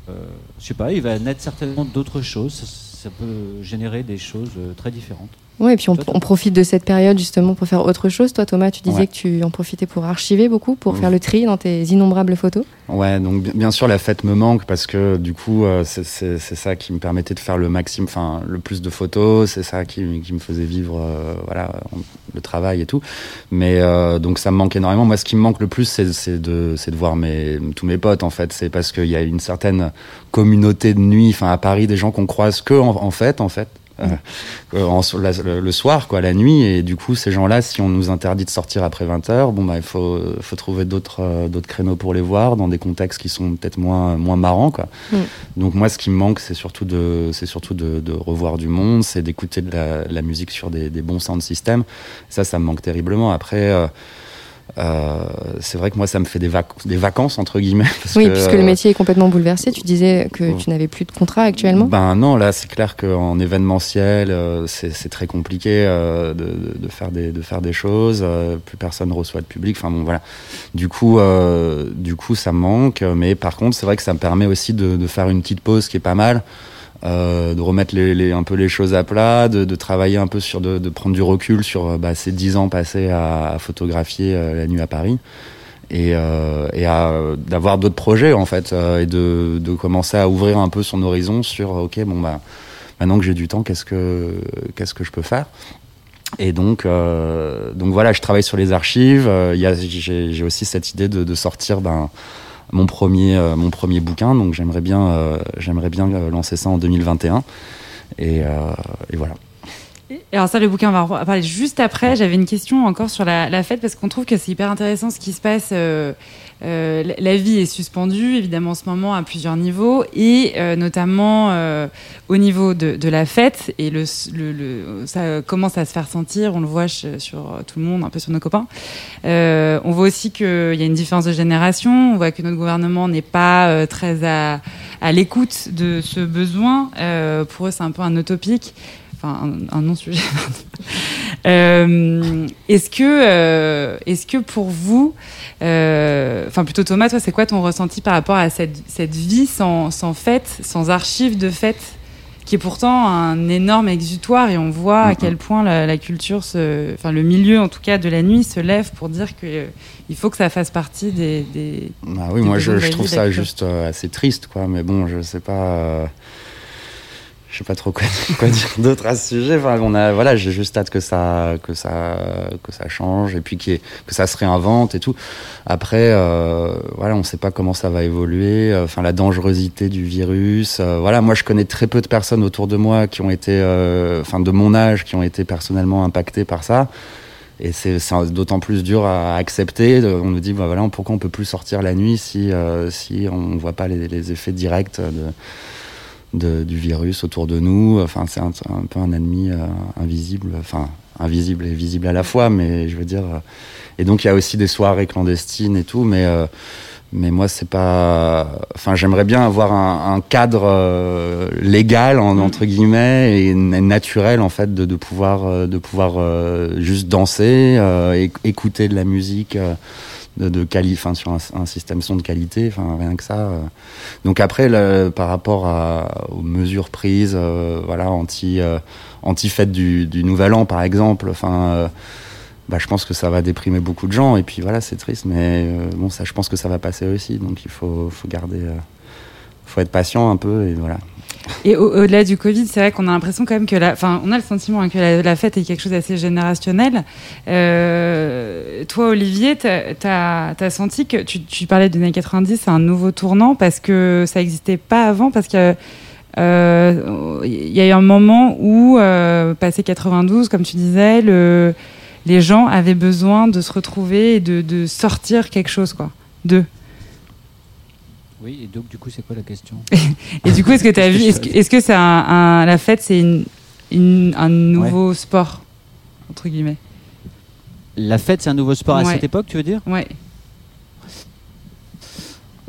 Speaker 3: Euh, je sais pas, il va naître certainement d'autres choses. Ça, ça peut générer des choses euh, très différentes.
Speaker 2: Oui, et puis on, profite de cette période justement pour faire autre chose. Toi, Thomas, tu disais
Speaker 5: Ouais.
Speaker 2: que tu en profitais pour archiver beaucoup, pour
Speaker 5: Mhm.
Speaker 2: faire le tri dans tes innombrables photos.
Speaker 5: Ouais, donc bi- bien sûr la fête me manque parce que du coup euh, c'est- ça qui me permettait de faire le maximum, enfin le plus de photos, c'est ça qui, qui me faisait vivre euh, voilà le travail et tout. Mais euh, donc ça me manque énormément. Moi, ce qui me manque le plus, c'est de de voir mes tous mes potes en fait. C'est parce qu'il y a une certaine communauté de nuit, enfin à Paris, des gens qu'on croise que en, en fait en fait. Euh, en- la- le, soir, quoi, la nuit, et du coup, ces gens-là, si on nous interdit de sortir après 20 heures, bon, bah, il faut, faut trouver d'autres, euh, d'autres créneaux pour les voir, dans des contextes qui sont peut-être moins, moins marrants, quoi.
Speaker 2: Mm.
Speaker 5: Donc, moi, ce qui me manque, c'est surtout de, surtout de, de revoir du monde, c'est d'écouter de la, la musique sur des, des bons sound systems. Ça, ça me manque terriblement. Après, euh, euh, c'est vrai que moi, ça me fait des, vac- des vacances, entre guillemets. Parce
Speaker 2: oui,
Speaker 5: que,
Speaker 2: puisque le
Speaker 5: euh,
Speaker 2: métier est complètement bouleversé. Tu disais que tu n'avais plus de contrat actuellement.
Speaker 5: Ben non, là c'est clair qu'en événementiel, euh, c'est très compliqué euh, de, faire des, de faire des choses. plus personne reçoit de public. Enfin bon, voilà. Du coup, du coup, ça me manque. Mais par contre, c'est vrai que ça me permet aussi de, de faire une petite pause qui est pas mal. Euh, de remettre les, un peu les choses à plat, de, travailler un peu sur, de, prendre du recul sur euh, bah, ces dix ans passés à, photographier euh, la nuit à Paris. Et, d'avoir d'autres projets en fait et de, commencer à ouvrir un peu son horizon sur ok bon bah maintenant que j'ai du temps qu'est-ce que qu'est-ce que je peux faire? Et donc donc voilà je travaille sur les archives. J'ai, aussi cette idée de, sortir ben mon premier euh, mon premier bouquin donc j'aimerais bien euh, j'aimerais bien euh, lancer ça en 2021 et, et voilà
Speaker 1: Et alors ça, le bouquin, on va en parler juste après. J'avais une question encore sur la, la fête parce qu'on trouve que c'est hyper intéressant ce qui se passe. Euh, la- vie est suspendue, évidemment, en ce moment à plusieurs niveaux, et euh, notamment euh, au niveau de, la fête. Et ça commence à se faire sentir. On le voit sur tout le monde, un peu sur nos copains. On voit aussi qu'il y a une différence de génération. On voit que notre gouvernement n'est pas très à, l'écoute de ce besoin. Pour eux, c'est un peu un utopique enfin un, un non-sujet. Euh, est-ce que, euh, est-ce que pour vous, euh, enfin plutôt Thomas, toi, c'est quoi ton ressenti par rapport à cette, cette vie sans, sans fête, sans archives de fête, qui est pourtant un énorme exutoire et on voit à
Speaker 5: Mhm.
Speaker 1: quel point la, la culture, enfin le milieu en tout cas de la nuit se lève pour dire que il faut que ça fasse partie des. des-
Speaker 5: Ah oui,
Speaker 1: des
Speaker 5: moi je, je trouve ça juste assez triste, quoi. Mais bon, je sais pas, je sais pas trop quoi, dire d'autre à ce sujet. Enfin, on a, voilà, j'ai juste hâte que ça, que ça, que ça change et puis que ça se réinvente et tout. Après, euh, voilà, on sait pas comment ça va évoluer. Enfin, la dangerosité du virus. euh, voilà, moi je connais très peu de personnes autour de moi qui ont été, euh, enfin, de mon âge, qui ont été personnellement impactées par ça. Et c'est d'autant plus dur à accepter. On nous dit, bah voilà, pourquoi on peut plus sortir la nuit si, euh, si on voit pas les, effets directs de- du virus autour de nous. Enfin, c'est un, un peu un ennemi euh, invisible, enfin invisible et visible à la fois, mais je veux dire. euh, et donc il y a aussi des soirées clandestines et tout, mais euh, mais moi c'est pas. Enfin, j'aimerais bien avoir un, un cadre euh, légal en- entre guillemets et naturel en fait de, de pouvoir de pouvoir euh, juste danser, euh, éc- écouter de la musique. De, de quali, enfin, sur un, un système son de qualité, enfin rien que ça. euh. Donc après, le- par rapport à, aux mesures prises, euh, voilà, anti, euh, anti fête du, du Nouvel An par exemple, enfin, euh, bah, je pense que ça va déprimer beaucoup de gens. Et puis voilà, c'est triste, mais euh, bon, ça, je pense que ça va passer aussi. Donc il faut, faut garder, faut être patient un peu et voilà.
Speaker 1: Et au- au-delà du Covid, c'est vrai qu'on a l'impression quand même que enfin, on a le sentiment hein, que la, fête est quelque chose d'assez générationnel. Euh, toi, Olivier, t'as as, senti que tu, tu parlais des années 90, c'est un nouveau tournant parce que ça n'existait pas avant, parce que euh, il y a eu un moment où, euh, passé 92, comme tu disais, le, les gens avaient besoin de se retrouver et de, de sortir quelque chose, quoi, d'eux.
Speaker 3: Oui, et donc du coup, c'est quoi la question?
Speaker 1: Et du coup, est-ce que tu as vu, est-ce que c'est un, un- la fête, c'est une, une- un nouveau sport entre guillemets?
Speaker 3: La fête, c'est un nouveau sport à cette époque, tu veux dire?
Speaker 1: Ouais.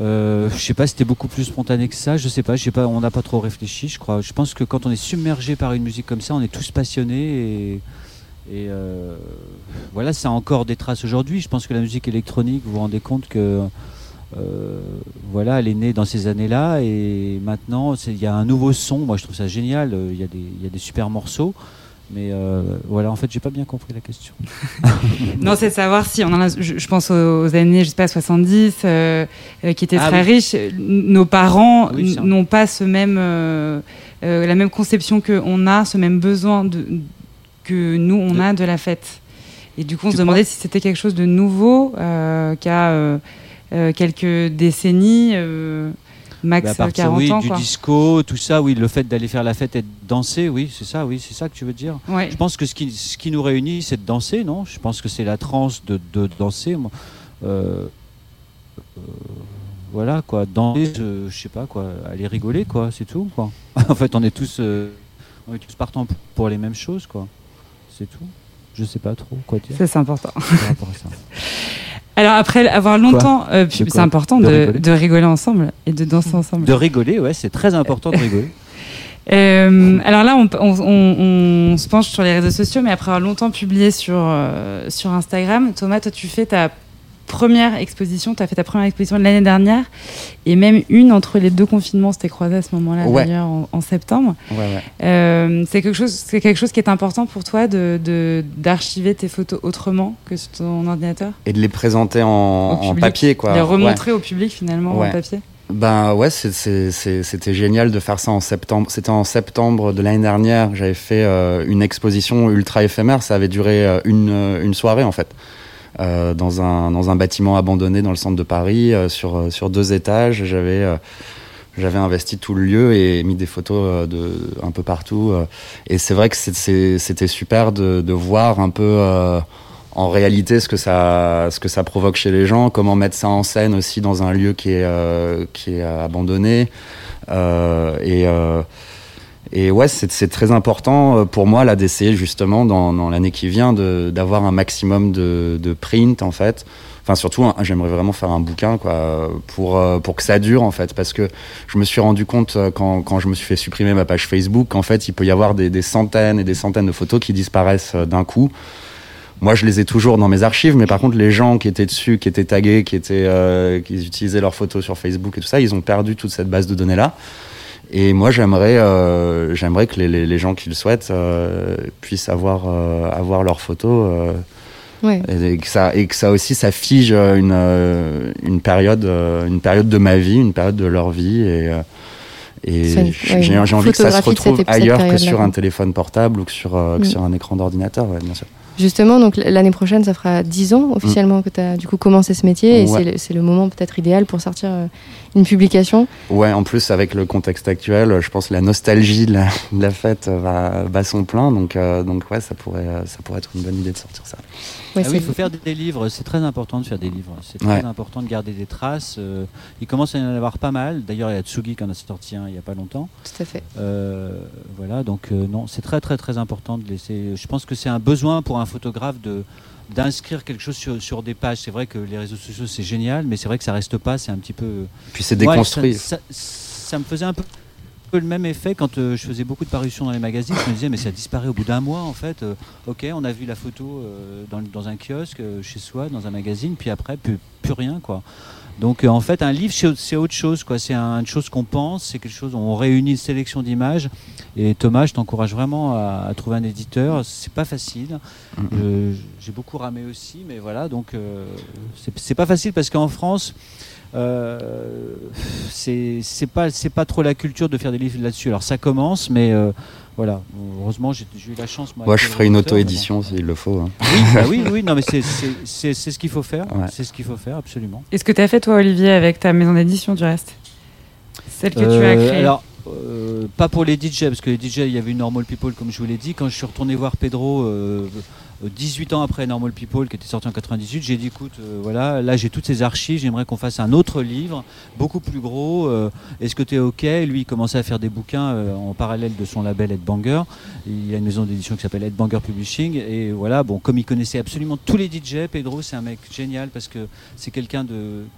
Speaker 3: Euh, je sais pas, c'était beaucoup plus spontané que ça. Je sais pas, je sais pas, on n'a pas trop réfléchi, je crois. Je pense que quand on est submergé par une musique comme ça, on est tous passionnés et, et euh, voilà, ça a encore des traces aujourd'hui. Je pense que la musique électronique, vous vous rendez compte que euh, voilà, elle est née dans ces années-là et maintenant il y a un nouveau son. Moi, je trouve ça génial. Euh, Il y a des, il y a des super morceaux. Mais euh, voilà, en fait, j'ai pas bien compris la question.
Speaker 1: Non, c'est de savoir si on en a, je, je pense aux, années, je sais pas, 70, euh, euh, qui étaient
Speaker 3: Ah
Speaker 1: très
Speaker 3: oui.
Speaker 1: riches. Nos parents
Speaker 3: Oui,
Speaker 1: n'ont pas ce même, la même conception que on a, ce même besoin de, que nous on
Speaker 3: De-
Speaker 1: a de la fête. Et du coup, on
Speaker 3: Tu
Speaker 1: se demandait si c'était quelque chose de nouveau euh, euh, quelques décennies, euh, max
Speaker 3: Bah, à partir,
Speaker 1: 40
Speaker 3: oui,
Speaker 1: ans.
Speaker 3: du
Speaker 1: quoi.
Speaker 3: disco, tout ça, oui, le fait d'aller faire la fête et de danser, oui, c'est ça, oui, c'est ça que tu veux dire.
Speaker 1: Ouais.
Speaker 3: Je pense que ce qui, ce qui nous réunit, c'est de danser, non? Je pense que c'est la transe de, de danser. moi. Euh, euh, voilà, quoi, danser, je, je sais pas, quoi, aller rigoler, quoi, c'est tout, quoi. en fait, on est tous, euh, on est tous partants pour, les mêmes choses, quoi. C'est tout. Je sais pas trop quoi dire.
Speaker 1: C'est important.
Speaker 3: par rapport à ça.
Speaker 1: Alors après avoir longtemps, euh, c'est important
Speaker 3: De
Speaker 1: de,
Speaker 3: rigoler
Speaker 1: de rigoler ensemble et de danser ensemble.
Speaker 3: De rigoler, ouais, c'est très important de rigoler.
Speaker 1: Euh, alors là, on, on- on- on se penche sur les réseaux sociaux, mais après avoir longtemps publié sur, euh, sur Instagram, Thomas, toi, tu fais ta première exposition, tu as fait ta première exposition de l'année dernière, et même une entre les deux confinements, c'était croisé à ce moment-là,
Speaker 5: Ouais.
Speaker 1: d'ailleurs, en, en septembre.
Speaker 5: Ouais, ouais.
Speaker 1: Euh, c'est quelque chose, c'est quelque chose qui est important pour toi de d'archiver tes photos autrement que sur ton ordinateur,
Speaker 5: Et de les présenter en, papier, quoi.
Speaker 1: les remontrer au public finalement en papier.
Speaker 5: Ben ouais, c'était génial de faire ça en septembre. C'était en septembre de l'année dernière. J'avais fait euh, une exposition ultra éphémère. Ça avait duré euh, une, une soirée en fait, euh, dans, un, dans un bâtiment abandonné dans le centre de Paris, euh, sur, euh, sur deux étages. J'avais investi tout le lieu et mis des photos de un peu partout. et c'est vrai que c'était super de, de voir un peu. en réalité ce que ça ce que ça provoque chez les gens comment mettre ça en scène aussi dans un lieu qui est qui est abandonné et et ouais c'est très important euh, pour moi là d'essayer justement dans, dans l'année qui vient d'avoir un maximum de de print en fait. Enfin surtout hein, j'aimerais vraiment faire un bouquin quoi pour euh, pour que ça dure en fait. Parce que je me suis rendu compte euh, quand quand je me suis fait supprimer ma page Facebook qu'en fait il peut y avoir des, des centaines et des centaines de photos qui disparaissent d'un coup. Moi, je les ai toujours dans mes archives, mais par contre, les gens qui étaient dessus, qui étaient tagués, qui étaient, euh, qui utilisaient leurs photos sur Facebook et tout ça, ils ont perdu toute cette base de données là. Et moi, j'aimerais, euh, j'aimerais que les, les, les gens qui le souhaitent euh, puissent avoir, euh, avoir leurs photos. euh,
Speaker 2: Ouais.
Speaker 5: et, que ça, et que ça aussi, ça fige une, euh, une période, euh, une période de ma vie, une période de leur vie. Et, et j'ai
Speaker 2: ouais,
Speaker 5: envie que ça se retrouve ailleurs que sur un téléphone portable ou que sur, que
Speaker 2: Mm.
Speaker 5: sur un écran d'ordinateur, ouais, bien sûr.
Speaker 2: Justement, donc l'année prochaine, ça fera 10 ans officiellement que tu as du coup commencé ce métier et.
Speaker 5: Ouais.
Speaker 2: c'est le- moment peut-être idéal pour sortir euh, une publication.
Speaker 5: Ouais, en plus avec le contexte actuel, je pense que la nostalgie de la, de la fête va, va son plein, donc euh, donc ouais, ça pourrait ça pourrait être une bonne idée de sortir ça.
Speaker 2: Ouais,
Speaker 3: Ah oui, il faut faire des livres, c'est très important de faire des livres, c'est très
Speaker 5: Ouais.
Speaker 3: important de garder des traces. euh, il commence à y en avoir pas mal, d'ailleurs il y a Tsugi qui en a sorti un il n'y a pas longtemps.
Speaker 2: Tout à fait.
Speaker 3: Euh, voilà, donc euh, non, c'est très très très important de laisser. Je pense que c'est un besoin pour un photographe de d'inscrire quelque chose sur, sur des pages. C'est vrai que les réseaux sociaux c'est génial, mais c'est vrai que ça reste pas, c'est un petit peu.
Speaker 5: Puis c'est déconstruit.
Speaker 3: ça, ça- ça me faisait un peu peu le même effet quand euh, je faisais beaucoup de parutions dans les magazines. Je me disais, mais ça disparaît au bout d'un mois en fait. Euh, ok, on a vu la photo euh, dans, dans un kiosque, chez soi, dans un magazine, puis après, plus, plus rien quoi. Donc en fait, un livre, c'est autre chose. quoi. C'est un- une chose qu'on pense, c'est quelque chose, on réunit une sélection d'images. Et Thomas, je t'encourage vraiment à, à trouver un éditeur. C'est pas facile. J'ai beaucoup ramé aussi, mais voilà. Donc c'est pas facile parce qu'en France, euh, c'est c'est pas c'est pas trop la culture de faire des livres là-dessus. Alors ça commence, mais euh, voilà. Heureusement, j'ai eu la chance.
Speaker 5: Moi, je ferai une auto-édition s'il le faut. hein.
Speaker 3: Oui, bah oui, oui, non, mais c'est- c'est c'est- c'est ce qu'il faut faire.
Speaker 5: Ouais.
Speaker 3: C'est ce qu'il faut faire, absolument.
Speaker 1: Et ce que tu as fait, toi, Olivier, avec ta maison d'édition, du reste? Celle que tu as
Speaker 3: Euh,
Speaker 1: créée.
Speaker 3: Alors, euh, pas pour les DJ, parce que les DJ, il y avait une Normal People, comme je vous l'ai dit. Quand je suis retourné voir Pedro, 18 ans après Normal People, qui était sorti en 98, j'ai dit écoute, euh, voilà, là j'ai toutes ces archives, j'aimerais qu'on fasse un autre livre, beaucoup plus gros. euh, Est-ce que tu es OK? Lui, il commençait à faire des bouquins euh, en parallèle de son label Headbanger. Il y a une maison d'édition qui s'appelle Headbanger Publishing. Et voilà, bon, comme il connaissait absolument tous les DJ, Pedro, c'est un mec génial parce que c'est quelqu'un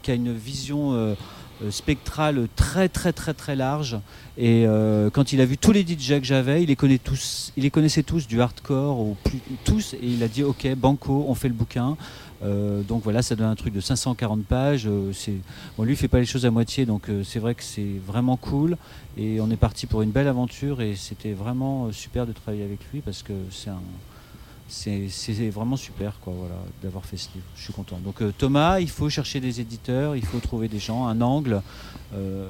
Speaker 3: qui a une vision. Euh, spectrale très très très très large. Et euh, quand il a vu tous les DJ que j'avais il les connaît tous il les connaissait tous du hardcore ou plus tous. Et il a dit ok banco on fait le bouquin. Euh, donc voilà ça donne un truc de 540 pages. Euh, c'est lui il fait pas les choses à moitié donc c'est vrai que c'est vraiment cool. Et on est parti pour une belle aventure. Et c'était vraiment super de travailler avec lui parce que c'est un c'est vraiment super quoi, voilà, d'avoir fait ce livre. Je suis content. Donc euh, Thomas, il faut chercher des éditeurs, il faut trouver des gens, un angle. euh,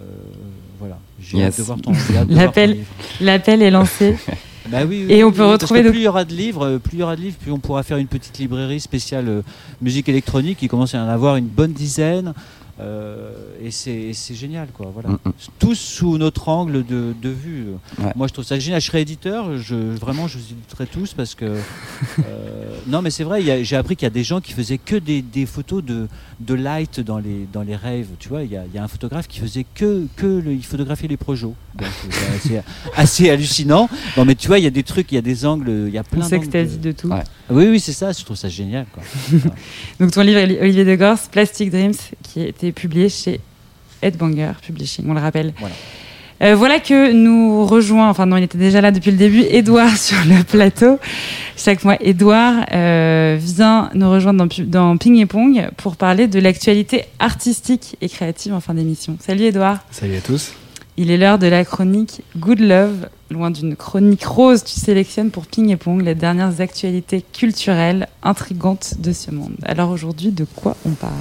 Speaker 3: voilà. J'ai
Speaker 5: Yes.
Speaker 3: hâte de voir ton,
Speaker 1: L'appel, l'appel est lancé.
Speaker 3: Bah oui,
Speaker 1: Et on
Speaker 3: oui,
Speaker 1: peut
Speaker 3: oui,
Speaker 1: retrouver donc-
Speaker 3: plus il y aura de livres, euh, plus il y aura de livres, plus on pourra faire une petite librairie spéciale euh, musique électronique. Il commence à y en avoir une bonne dizaine. Euh, et c'est génial, quoi. Voilà.
Speaker 5: Mm, mm.
Speaker 3: Tous sous notre angle de, de vue.
Speaker 5: Ouais.
Speaker 3: Moi, je trouve ça génial. Je serais éditeur, je, vraiment, je vous éditerai tous parce que. euh, non, mais c'est vrai, j'ai appris qu'il y a des gens qui faisaient que des, des photos de, de light dans les, dans les rêves. Tu vois, il y a, il y a un photographe qui faisait que, que le, il photographiait les projets. Euh, c'est assez, assez hallucinant. Non, mais tu vois, il y a des trucs, il y a des angles, il y a
Speaker 1: On
Speaker 3: plein d'angles.
Speaker 1: s'extasie de tout.
Speaker 5: Ouais.
Speaker 3: Oui, oui, c'est ça. Je trouve ça génial. Quoi.
Speaker 1: Donc ton livre, Olivier de Gors, Plastic Dreams, qui a été publié chez Headbanger Publishing, on le rappelle.
Speaker 3: Voilà.
Speaker 1: Euh, voilà que nous rejoint, enfin non, il était déjà là depuis le début, Edouard sur le plateau. Chaque mois, Edouard euh, vient nous rejoindre dans, dans Ping et Pong pour parler de l'actualité artistique et créative en fin d'émission. Salut Edouard.
Speaker 7: Salut à tous.
Speaker 1: Il est l'heure de la chronique Good Love. Loin d'une chronique rose, tu sélectionnes pour Ping et Pong les dernières actualités culturelles intrigantes de ce monde. Alors aujourd'hui, de quoi on parle?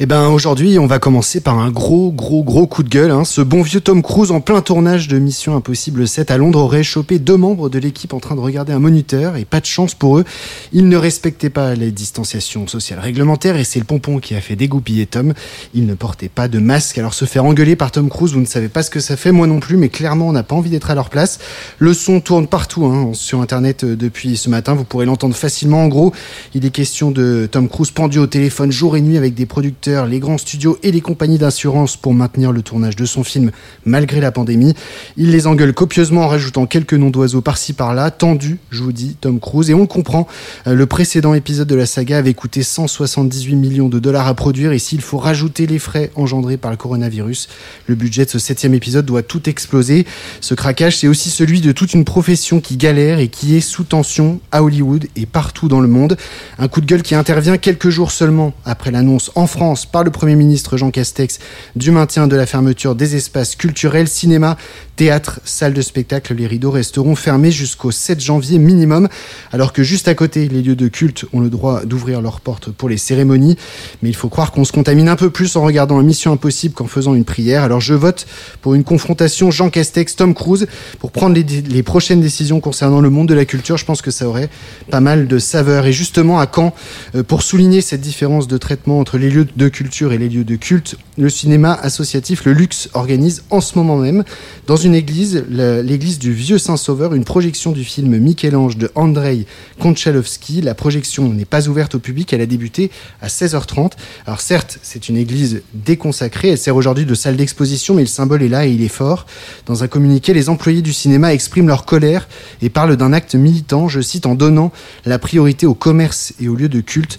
Speaker 7: Eh ben aujourd'hui, on va commencer par un gros, gros, gros coup de gueule. hein. Ce bon vieux Tom Cruise en plein tournage de Mission Impossible 7 à Londres aurait chopé deux membres de l'équipe en train de regarder un moniteur et pas de chance pour eux. Ils ne respectaient pas les distanciations sociales réglementaires et c'est le pompon qui a fait dégoupiller Tom. Il ne portait pas de masque. Alors se faire engueuler par Tom Cruise, vous ne savez pas ce que ça fait, moi non plus, mais clairement on n'a pas envie d'être à leur place. Le son tourne partout hein, sur Internet euh, depuis ce matin. Vous pourrez l'entendre facilement. En gros, il est question de Tom Cruise pendu au téléphone jour et nuit avec des producteurs, les grands studios et les compagnies d'assurance pour maintenir le tournage de son film malgré la pandémie. Il les engueule copieusement en rajoutant quelques noms d'oiseaux par-ci par-là. Tendu, je vous dis, Tom Cruise. Et on le comprend. Euh, Le précédent épisode de la saga avait coûté 178 millions de dollars à produire. Et s'il faut rajouter les frais engendrés par le coronavirus, le budget de ce septième épisode doit tout exploser. Ce craquage, c'est aussi celui de toute une profession qui galère et qui est sous tension à Hollywood et partout dans le monde. Un coup de gueule qui intervient quelques jours seulement après l'annonce en France par le Premier ministre Jean Castex du maintien de la fermeture des espaces culturels, cinéma, théâtre, salles de spectacle. Les rideaux resteront fermés jusqu'au 7 janvier minimum, alors que juste à côté, les lieux de culte ont le droit d'ouvrir leurs portes pour les cérémonies. Mais il faut croire qu'on se contamine un peu plus en regardant un Mission Impossible qu'en faisant une prière. Alors je vote pour une confrontation Jean Castex-Tom Cruise pour prendre les, les prochaines décisions concernant le monde de la culture. Je pense que ça aurait pas mal de saveur. Et justement, à Caen, euh, pour souligner cette différence de traitement entre les lieux de culture et les lieux de culte, le cinéma associatif Le Luxe organise en ce moment même, dans une église, l'église du Vieux Saint-Sauveur, une projection du film Michel-Ange de Andrei Konchalovsky. La projection n'est pas ouverte au public, elle a débuté à 16h30. Alors certes, c'est une église déconsacrée, elle sert aujourd'hui de salle d'exposition, mais le symbole est là et il est fort. Dans un communiqué, les employés du cinéma expriment leur colère et parlent d'un acte militant, je cite, en donnant la priorité au commerce et aux lieux de culte.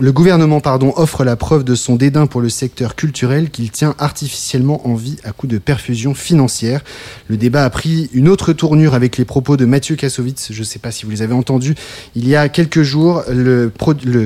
Speaker 7: Le gouvernement pardon, offre la preuve de son dédain pour le secteur culturel qu'il tient artificiellement en vie à coup de perfusion financière. Le débat a pris une autre tournure avec les propos de Mathieu Kassovitz. Je ne sais pas si vous les avez entendus. Il y a quelques jours, le,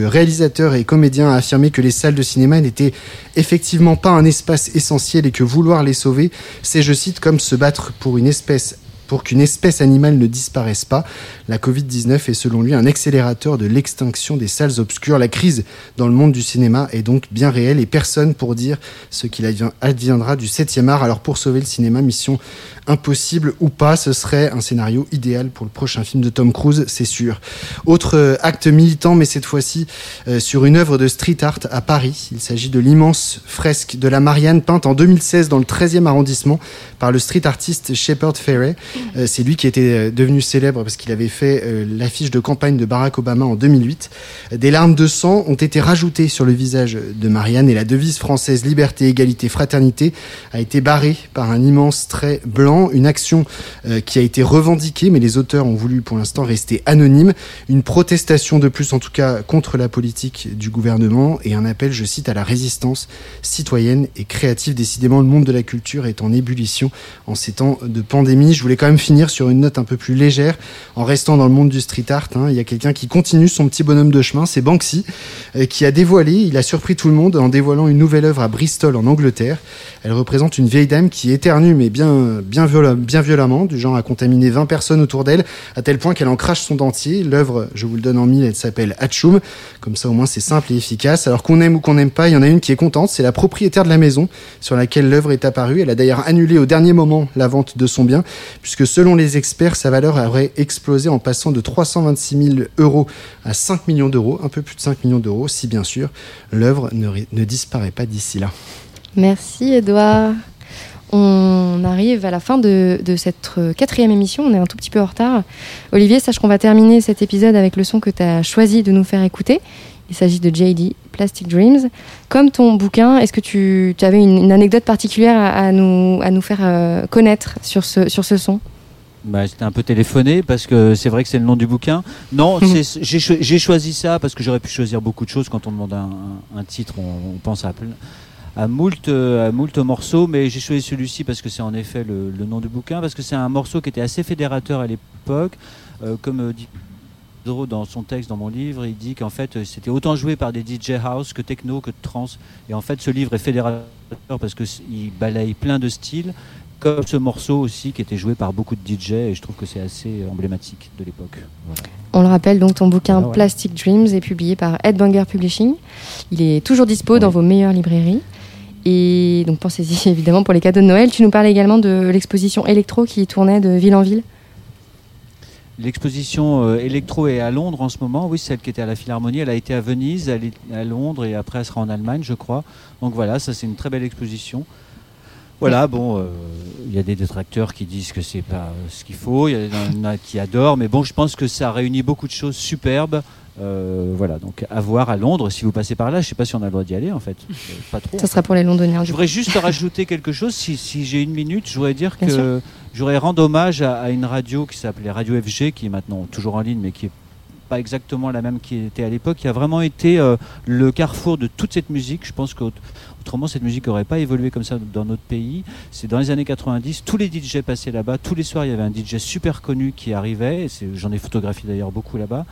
Speaker 7: réalisateur et comédien a affirmé que les salles de cinéma n'étaient effectivement pas un espace essentiel et que vouloir les sauver, c'est, je cite, comme se battre pour une espèce pour qu'une espèce animale ne disparaisse pas. La Covid-19 est selon lui un accélérateur de l'extinction des salles obscures. La crise dans le monde du cinéma est donc bien réelle et personne pour dire ce qu'il advien- adviendra du 7e art. Alors pour sauver le cinéma, mission impossible ou pas, ce serait un scénario idéal pour le prochain film de Tom Cruise, c'est sûr. Autre euh, acte militant, mais cette fois-ci euh, sur une œuvre de street art à Paris. Il s'agit de l'immense fresque de la Marianne peinte en 2016 dans le 13e arrondissement par le street artiste Shepard Fairey. Euh, c'est lui qui était euh, devenu célèbre parce qu'il avait fait euh, l'affiche de campagne de Barack Obama en 2008. Des larmes de sang ont été rajoutées sur le visage de Marianne et la devise française liberté, égalité, fraternité a été barrée par un immense trait blanc, une action qui a été revendiquée, mais les auteurs ont voulu pour l'instant rester anonymes. Une protestation de plus, en tout cas, contre la politique du gouvernement et un appel, je cite, à la résistance citoyenne et créative. Décidément, le monde de la culture est en ébullition en ces temps de pandémie. Je voulais quand même finir sur une note un peu plus légère en restant dans le monde du street art. hein. Il y a quelqu'un qui continue son petit bonhomme de chemin, c'est Banksy, euh, qui a dévoilé, il a surpris tout le monde en dévoilant une nouvelle œuvre à Bristol en Angleterre. Elle représente une vieille dame qui éternue, mais bien, bien, bien violemment, du genre à contaminer 20 personnes autour d'elle, à tel point qu'elle en crache son dentier. L'œuvre, je vous le donne en mille, elle s'appelle Hatchoum. Comme ça, au moins, c'est simple et efficace. Alors qu'on aime ou qu'on n'aime pas, il y en a une qui est contente, c'est la propriétaire de la maison sur laquelle l'œuvre est apparue. Elle a d'ailleurs annulé au dernier moment la vente de son bien, puisque selon les experts, sa valeur aurait explosé en passant de 326 000 euros à 5 millions d'euros, un peu plus de 5 millions d'euros, si bien sûr l'œuvre ne disparaît pas d'ici là.
Speaker 2: Merci Edouard. On arrive à la fin de, de cette euh, quatrième émission, on est un tout petit peu en retard. Olivier, sache qu'on va terminer cet épisode avec le son que tu as choisi de nous faire écouter. Il s'agit de JD, Plastic Dreams. Comme ton bouquin, est-ce que tu, tu avais une, une anecdote particulière à, à nous, à nous faire euh, connaître sur ce, sur ce son?
Speaker 3: Bah, J'étais un peu téléphoné parce que c'est vrai que c'est le nom du bouquin. Non, j'ai cho- j'ai choisi ça parce que j'aurais pu choisir beaucoup de choses. Quand on demande un, titre, on, on pense à, à, moult, euh, à moult morceaux, mais j'ai choisi celui-ci parce que c'est en effet le, le nom du bouquin, parce que c'est un morceau qui était assez fédérateur à l'époque. Euh, comme dit Dans son texte, dans mon livre, il dit qu'en fait euh, c'était autant joué par des DJ house que techno que trance. Et en fait ce livre est fédérateur parce qu'il balaye plein de styles comme ce morceau aussi qui était joué par beaucoup de DJ et je trouve que c'est assez emblématique de l'époque. Voilà.
Speaker 2: On le rappelle, donc ton bouquin
Speaker 3: ouais.
Speaker 2: Plastic Dreams est publié par Headbanger Publishing. Il est toujours dispo dans vos meilleures librairies. Et donc pensez-y évidemment pour les cadeaux de Noël. Tu nous parlais également de l'exposition électro qui tournait de ville en ville.
Speaker 3: L'exposition euh, électro est à Londres en ce moment, oui, celle qui était à la Philharmonie, elle a été à Venise, elle est à Londres et après elle sera en Allemagne, je crois. Donc voilà, ça c'est une très belle exposition. Voilà, bon, euh, il y a des détracteurs qui disent que c'est pas euh, ce qu'il faut, il y en a qui adorent, mais bon, je pense que ça réunit beaucoup de choses superbes. Euh, voilà, donc à voir à Londres si vous passez par là. Je sais pas si on a le droit d'y aller en fait, Euh, pas trop.
Speaker 2: Ça sera pour les Londoniens.
Speaker 3: Je voudrais juste rajouter quelque chose, si, si j'ai une minute, je voudrais dire
Speaker 2: Bien
Speaker 3: que voudrais rendre hommage à, à une radio qui s'appelait Radio FG, qui est maintenant toujours en ligne, mais qui est pas exactement la même qui était à l'époque, qui a vraiment été euh, le carrefour de toute cette musique. Je pense qu'autrement, cette musique n'aurait pas évolué comme ça dans notre pays. C'est dans les années 90, tous les DJ passaient là-bas. Tous les soirs, il y avait un DJ super connu qui arrivait. J'en ai photographié d'ailleurs beaucoup là-bas.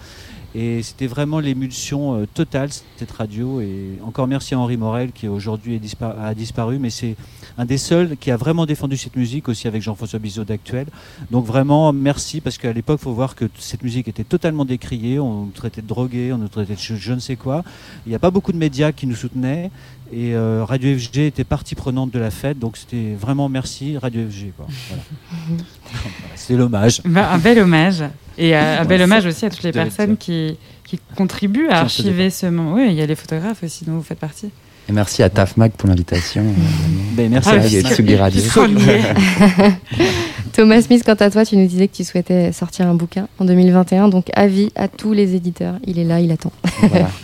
Speaker 3: Et c'était vraiment l'émulsion euh, totale, cette radio. Et encore merci à Henri Morel, qui aujourd'hui a disparu, mais c'est un des seuls qui a vraiment défendu cette musique, aussi avec Jean-François Bizot d'Actuel. Donc vraiment, merci, parce qu'à l'époque, il faut voir que cette musique était totalement décriée. On nous traitait de drogués, on nous traitait de je ne sais quoi. Il n'y a pas beaucoup de médias qui nous soutenaient. Et euh, Radio FG était partie prenante de la fête. Donc c'était vraiment merci, Radio FG. quoi. Voilà. C'est l'hommage.
Speaker 1: Bah, un bel hommage. Et euh, un bel
Speaker 3: Ouais,
Speaker 1: hommage aussi à toutes les personnes qui, qui contribuent à archiver ce moment. Oui, il y a les photographes aussi dont vous faites partie.
Speaker 5: Et merci à TAFMAG pour l'invitation.
Speaker 3: Ben, merci
Speaker 1: Ah,
Speaker 5: à
Speaker 1: parce
Speaker 5: et
Speaker 1: que-
Speaker 5: Tsugi Radio.
Speaker 2: Thomas Smith, quant à toi, tu nous disais que tu souhaitais sortir un bouquin en 2021. Donc avis à tous les éditeurs. Il est là, il attend.
Speaker 5: Voilà.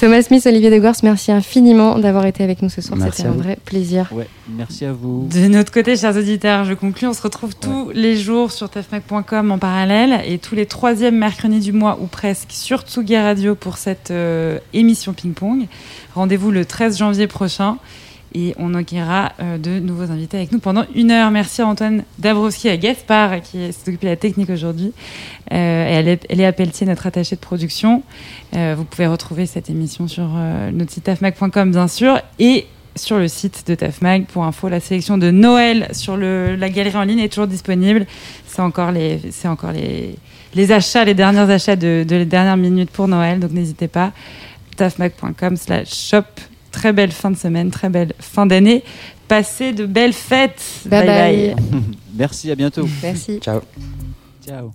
Speaker 2: Thomas Smith, Olivier Degors, merci infiniment d'avoir été avec nous ce soir. C'était un
Speaker 5: vous.
Speaker 2: vrai plaisir.
Speaker 3: Ouais, merci à vous.
Speaker 1: De notre côté, chers auditeurs, je conclue. On se retrouve tous les jours sur tafmac.com en parallèle et tous les troisièmes mercredis du mois ou presque sur Tsugi Radio pour cette euh, émission ping-pong. Rendez-vous le 13 janvier prochain et on accueillera euh, de nouveaux invités avec nous pendant une heure. Merci à Antoine Dabrowski à Gaspard qui s'est occupé de la technique aujourd'hui. Euh, et à Pelletier, notre attachée de production. Euh, vous pouvez retrouver cette émission sur notre site tafmac.com bien sûr et sur le site de TAFMAG. Pour info, la sélection de Noël sur la galerie en ligne est toujours disponible. C'est encore les achats, les derniers achats de, de les dernières minutes pour Noël. Donc n'hésitez pas. tafmag.com slash shop très belle fin de semaine, très belle fin d'année. Passez de belles fêtes. Bye bye.
Speaker 2: bye. bye.
Speaker 3: Merci, à bientôt.
Speaker 2: Merci.
Speaker 5: Ciao.
Speaker 3: Ciao.